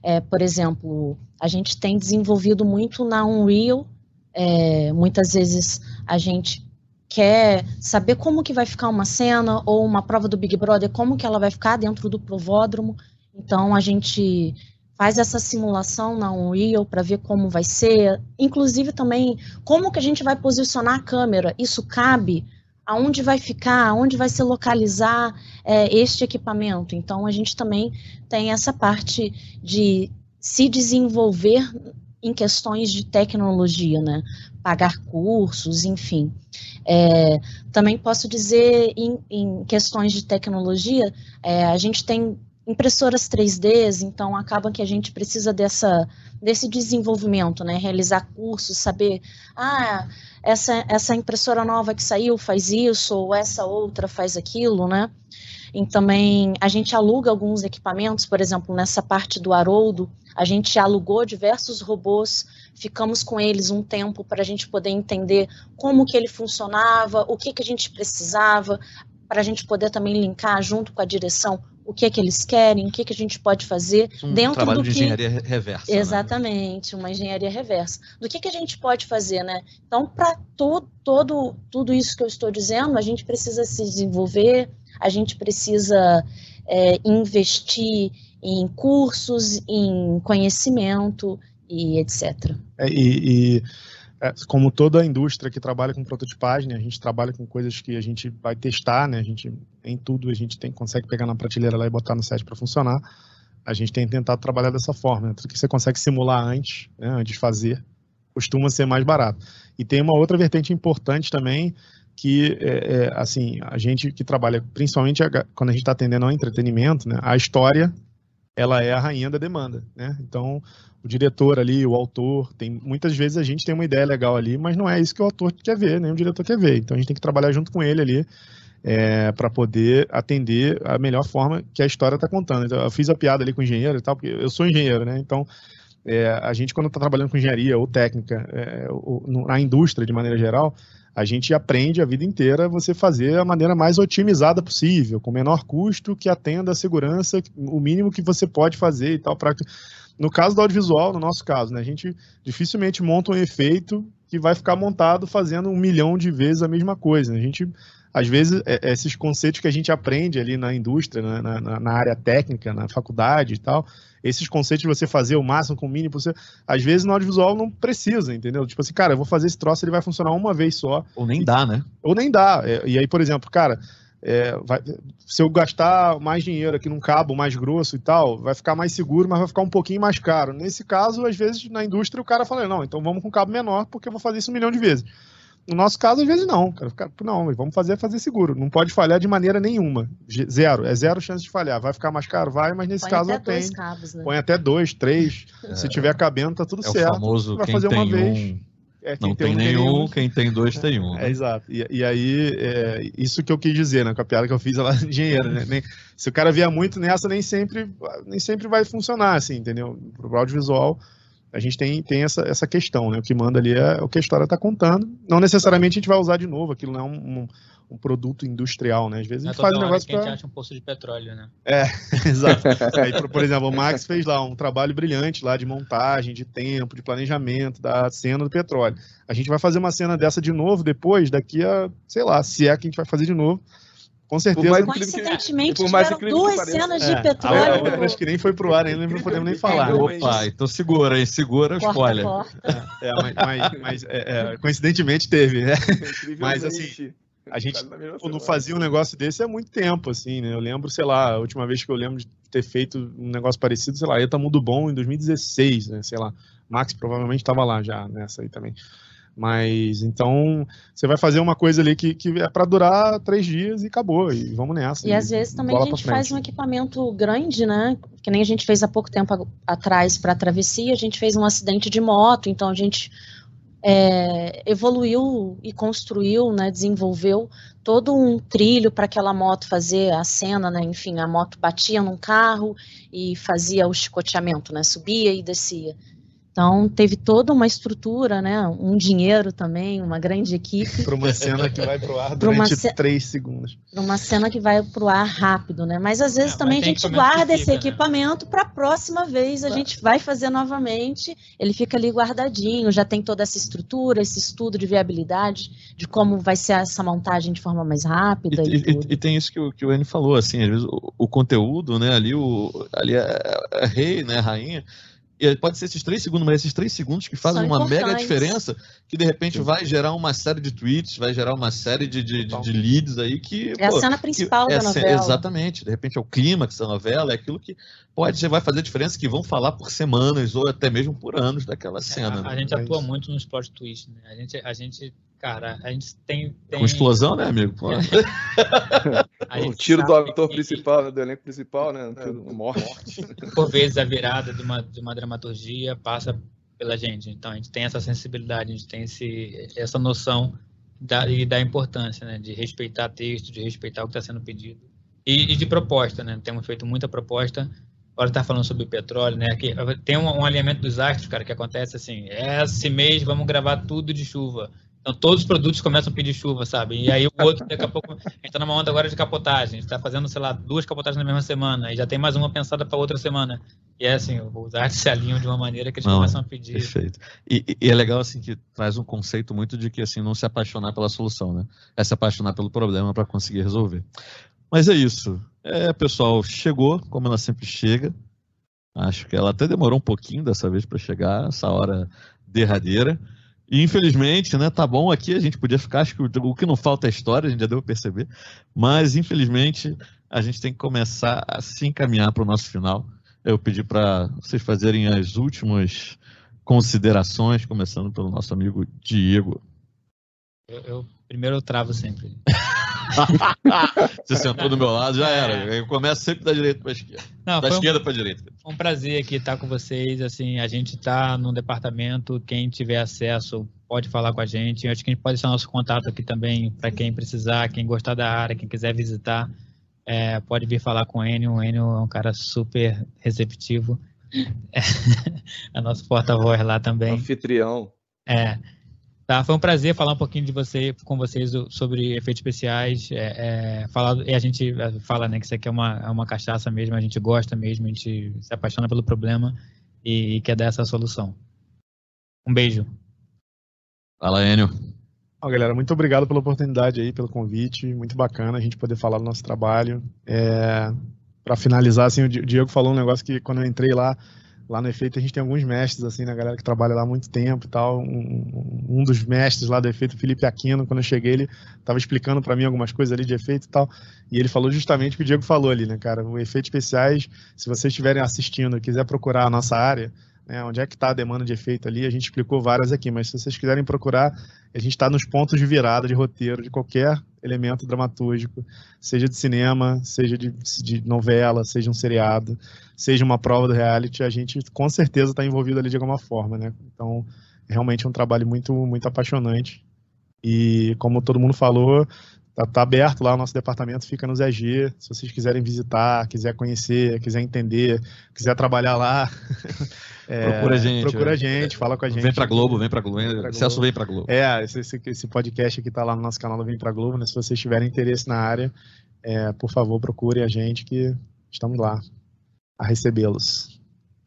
É, por exemplo, a gente tem desenvolvido muito na Unreal. É, muitas vezes a gente quer saber como que vai ficar uma cena ou uma prova do Big Brother, como que ela vai ficar dentro do provódromo. Então a gente faz essa simulação na Unreal para ver como vai ser, inclusive também como que a gente vai posicionar a câmera. Isso cabe aonde vai ficar, aonde vai se localizar é, este equipamento. Então, a gente também tem essa parte de se desenvolver em questões de tecnologia, né? Pagar cursos, enfim. É, também posso dizer, em, em questões de tecnologia, é, a gente tem impressoras 3D, então acaba que a gente precisa dessa, desse desenvolvimento, né? Realizar cursos, saber, ah, essa, essa impressora nova que saiu faz isso, ou essa outra faz aquilo, né? E também a gente aluga alguns equipamentos, por exemplo, nessa parte do Haroldo, a gente alugou diversos robôs, ficamos com eles um tempo para a gente poder entender como que ele funcionava, o que, que a gente precisava, para a gente poder também linkar junto com a direção o que é que eles querem, o que é que a gente pode fazer um dentro trabalho do de que... engenharia reversa. Né? Exatamente, né? uma engenharia reversa. Do que, que a gente pode fazer, né? Então, para todo, todo, tudo isso que eu estou dizendo, a gente precisa se desenvolver, a gente precisa é, investir em cursos, em conhecimento e etc. É, e, e é, como toda indústria que trabalha com prototipagem, né, a gente trabalha com coisas que a gente vai testar, né, a gente em tudo a gente tem, consegue pegar na prateleira lá e botar no set para funcionar. A gente tem tentado trabalhar dessa forma, né, que você consegue simular antes, né, antes de fazer, costuma ser mais barato. E tem uma outra vertente importante também, que é, é, assim a gente que trabalha principalmente quando a gente está atendendo ao entretenimento, né, a história ela é a rainha da demanda, né? Então o diretor ali, o autor, tem muitas vezes a gente tem uma ideia legal ali, mas não é isso que o autor quer ver, nem o diretor quer ver. Então a gente tem que trabalhar junto com ele ali é, para poder atender a melhor forma que a história está contando. Então, eu fiz a piada ali com o engenheiro e tal, porque eu sou engenheiro, né? Então é, a gente quando está trabalhando com engenharia ou técnica, é, ou, na indústria de maneira geral, a gente aprende a vida inteira você fazer a maneira mais otimizada possível, com menor custo, que atenda a segurança, o mínimo que você pode fazer e tal. Pra... No caso do audiovisual, no nosso caso, né, a gente dificilmente monta um efeito que vai ficar montado fazendo um milhão de vezes a mesma coisa. A gente, às vezes, é, esses conceitos que a gente aprende ali na indústria, né, na, na, na área técnica, na faculdade e tal, esses conceitos de você fazer o máximo com o mínimo, você, às vezes no audiovisual não precisa, entendeu? Tipo assim, cara, eu vou fazer esse troço, ele vai funcionar uma vez só. Ou nem dá, né? Ou nem dá. É, e aí, por exemplo, cara, é, vai, se eu gastar mais dinheiro aqui num cabo mais grosso e tal, vai ficar mais seguro, mas vai ficar um pouquinho mais caro. Nesse caso, às vezes, na indústria, o cara fala, não, então vamos com um cabo menor, porque eu vou fazer isso um milhão de vezes. No nosso caso, às vezes não, cara. Não, vamos fazer fazer seguro. Não pode falhar de maneira nenhuma. Zero. É zero chance de falhar. Vai ficar mais caro? Vai, mas nesse Põe caso até tem. dois cabos, né? Põe até dois, três. É. Se tiver cabendo, tá tudo É o certo. famoso vai quem fazer tem uma vez. um, É, não tem tem um, nenhum, quem tem dois tem um. É, exato. E, e aí, é, isso que eu quis dizer, né? Com a piada que eu fiz lá de engenheiro, né? Nem- se o cara vier muito nessa, nem sempre, nem sempre vai funcionar, assim, entendeu? Pro audiovisual, a gente tem, tem essa, essa questão, né? O que manda ali é o que a história tá contando. Não necessariamente a gente vai usar de novo, aquilo não é um, um, um produto industrial, né? Às vezes a Não é gente faz um negócio que a gente acha um poço de petróleo, né? Exato. Aí, por, por exemplo, o Max fez lá um trabalho brilhante lá de montagem, de tempo, de planejamento da cena do petróleo. A gente vai fazer uma cena dessa de novo depois, daqui a, sei lá, se é que a gente vai fazer de novo. Com certeza. mais Coincidentemente, Por mais tiveram duas cenas É, de a petróleo. outra acho que nem foi pro ar ainda, não podemos nem falar. Opa, então segura, hein? Segura o Corta, spoiler. corta. É, mas, mas- mas, é, é, coincidentemente teve, né? Mas, assim, A gente não semana. fazia um negócio desse há muito tempo, assim, né? Eu lembro, sei lá, a última vez que eu lembro de ter feito um negócio parecido, sei lá, Eta Mundo Bom em 2016, né? Sei lá. Max provavelmente estava lá já nessa aí também. Mas então você vai fazer uma coisa ali que, que é para durar três dias e acabou. E vamos nessa. E às vezes também a gente faz um equipamento grande, né? Que nem a gente fez há pouco tempo atrás para a travessia, a gente fez um acidente de moto, então a gente é, evoluiu e construiu, né? Desenvolveu todo um trilho para aquela moto fazer a cena, né? Enfim, a moto batia num carro e fazia o chicoteamento, né? Subia e descia. Então teve toda uma estrutura, né? Um dinheiro também, uma grande equipe. Para uma cena que vai pro ar Pra uma durante ce- três segundos. numa cena que vai pro ar rápido, né? Mas às vezes É, também a gente guarda esse né? equipamento para a próxima vez a gente vai fazer novamente. Ele fica ali guardadinho, já tem toda essa estrutura, esse estudo de viabilidade, de como vai ser essa montagem de forma mais rápida e, E, e- tudo. e tem isso que o, que o Enio falou, assim, às vezes o, o conteúdo, né, ali, o, ali é, é rei, né, rainha, e aí pode ser esses três segundos, mas esses três segundos que fazem São uma mega diferença, que de repente vai gerar uma série de tweets, vai gerar uma série de, de, de- de leads aí que... É a pô, cena que principal é da a novela. Exatamente, de repente é o clímax da novela, é aquilo que pode, você vai fazer diferença, que vão falar por semanas ou até mesmo por anos daquela cena. É, a, né? a gente É atua muito nos plot twist, né? A gente, a gente, cara, a gente tem. tem Com explosão, né, amigo? Pô, a O tiro do ator que- principal, né, do elenco principal, né? um tiro- morte. por vezes a virada de uma, de uma dramaturgia passa pela gente. Então a gente tem essa sensibilidade, a gente tem esse, essa noção da, e da importância, né? De respeitar texto, de respeitar o que está sendo pedido. E, e de proposta, né? Temos feito muita proposta. Agora está falando sobre petróleo, né? Que tem um, um alinhamento dos astros, cara, que acontece assim. Esse mês vamos gravar tudo de chuva. Então todos os produtos começam a pedir chuva, sabe? E aí o outro, daqui a pouco, a gente tá numa onda agora de capotagem. A gente tá fazendo, sei lá, duas capotagens na mesma semana. E já tem mais uma pensada para outra semana. E é assim, os artes se alinham de uma maneira que eles Não, começam a pedir. Perfeito. E, e- e é legal assim que traz um conceito muito de que assim não se apaixonar pela solução, né? É se apaixonar pelo problema para conseguir resolver. Mas é isso. É, pessoal, chegou, como ela sempre chega. Acho que ela até demorou um pouquinho dessa vez para chegar, essa hora derradeira. E infelizmente, né, tá bom aqui, a gente podia ficar, acho que o que não falta é história, a gente já deu a perceber. Mas infelizmente, a gente tem que começar a se encaminhar para o nosso final. Eu pedi para vocês fazerem as últimas considerações, começando pelo nosso amigo Diego. Eu, eu primeiro eu travo sempre. Você sentou do meu lado, já era. Eu começo sempre da direita para a esquerda. Não, da esquerda um, para direita. Um prazer aqui estar com vocês. Assim, a gente está no departamento. Quem tiver acesso pode falar com a gente. Eu acho que a gente pode ser nosso contato aqui também para quem precisar, quem gostar da área, quem quiser visitar, é, pode vir falar com o Enio. O Enio é um cara super receptivo. É, nosso porta-voz lá também. Anfitrião. É. Tá, foi um prazer falar um pouquinho de você com vocês sobre efeitos especiais. É, é, falar, e a gente é, fala né, que isso aqui é uma, é uma cachaça mesmo, a gente gosta mesmo, a gente se apaixona pelo problema e, e quer dar essa solução. Um beijo. Fala, Enio. Ó, galera, muito obrigado pela oportunidade aí, pelo convite. Muito bacana a gente poder falar do nosso trabalho. É, Para finalizar, assim, o Diego falou um negócio que quando eu entrei lá, Lá no Efeito a gente tem alguns mestres, assim, né, galera que trabalha lá há muito tempo e tal. Um, um dos mestres lá do Efeito, Felipe Aquino, quando eu cheguei, ele estava explicando para mim algumas coisas ali de efeito e tal. E ele falou justamente o que o Diego falou ali, né, cara? O efeitos especiais, se vocês estiverem assistindo e quiser procurar a nossa área, né, onde é que está a demanda de efeito ali, a gente explicou várias aqui, mas se vocês quiserem procurar, a gente está nos pontos de virada de roteiro de qualquer elemento dramatúrgico, seja de cinema, seja de, de novela, seja um seriado, seja uma prova do reality, a gente com certeza está envolvido ali de alguma forma, né? Então, realmente é um trabalho muito, muito apaixonante. E como todo mundo falou, Tá, tá, aberto lá o nosso departamento, fica no ZG. Se vocês quiserem visitar, quiser conhecer, quiser entender, quiser trabalhar lá, é, procura a gente. Procura a gente, fala com a gente. Vem pra Globo, vem pra Globo. Vem pra Celso vem pra Globo. É, esse, esse, podcast aqui tá lá no nosso canal do Vem pra Globo, né? Se vocês tiverem interesse na área, é, por favor, procure a gente que estamos lá a recebê-los.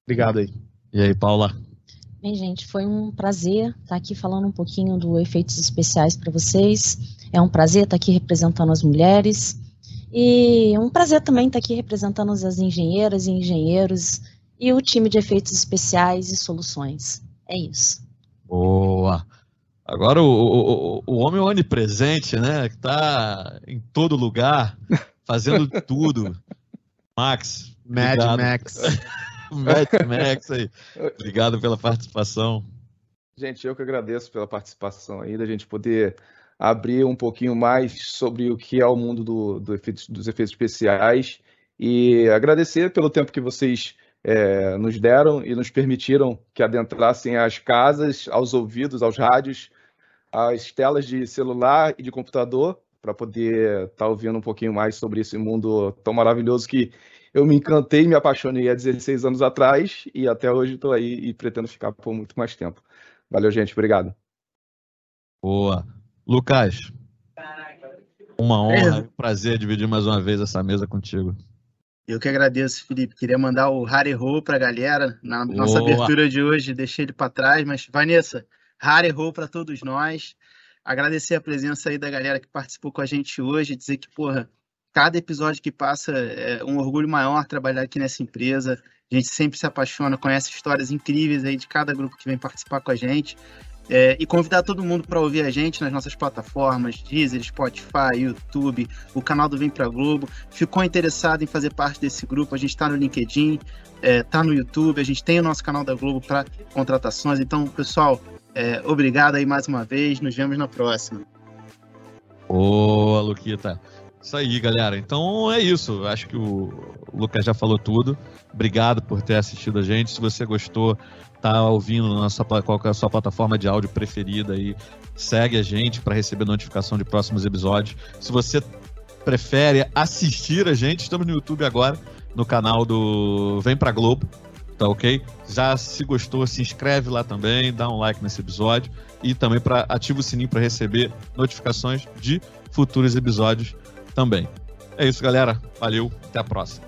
Obrigado aí. E aí, Paula? Bem, gente, foi um prazer estar aqui falando um pouquinho do efeitos especiais para vocês. É um prazer estar aqui representando as mulheres. E é um prazer também estar aqui representando as engenheiras e engenheiros e o time de efeitos especiais e soluções. É isso. Boa! Agora o, o, o homem onipresente, né? Que está em todo lugar, fazendo tudo. Max. Mad obrigado. Max. Mad Max aí. Obrigado pela participação. Gente, eu que agradeço pela participação aí, da gente poder abrir um pouquinho mais sobre o que é o mundo do, do dos efeitos especiais e agradecer pelo tempo que vocês é, nos deram e nos permitiram que adentrassem as casas, aos ouvidos, aos rádios, às telas de celular e de computador, para poder estar tá ouvindo um pouquinho mais sobre esse mundo tão maravilhoso que eu me encantei me apaixonei há 16 anos atrás e até hoje estou aí e pretendo ficar por muito mais tempo. Valeu, gente. Obrigado. Boa. Lucas, uma honra, é. um prazer dividir mais uma vez essa mesa contigo. Eu que agradeço, Felipe. Queria mandar o Harry Ho para a galera na nossa Boa. abertura de hoje. Deixei ele para trás, mas Vanessa, Harry Ho para todos nós. Agradecer a presença aí da galera que participou com a gente hoje. Dizer que, porra, cada episódio que passa é um orgulho maior trabalhar aqui nessa empresa. A gente sempre se apaixona, conhece histórias incríveis aí de cada grupo que vem participar com a gente. É, e convidar todo mundo para ouvir a gente nas nossas plataformas, Deezer, Spotify, YouTube, o canal do Vem Pra Globo. Ficou interessado em fazer parte desse grupo? A gente está no LinkedIn, está é, no YouTube, a gente tem o nosso canal da Globo para contratações. Então, pessoal, é, obrigado aí mais uma vez. Nos vemos na próxima. Boa, Luquita. Isso aí, galera. Então é isso. Acho que o Lucas já falou tudo. Obrigado por ter assistido a gente. Se você gostou, tá ouvindo na sua, qual é a sua plataforma de áudio preferida aí, segue a gente para receber notificação de próximos episódios. Se você prefere assistir a gente, estamos no YouTube agora, no canal do Vem Pra Globo, tá ok? Já se gostou, se inscreve lá também, dá um like nesse episódio e também para ativa o sininho para receber notificações de futuros episódios também. É isso, galera. Valeu, até a próxima.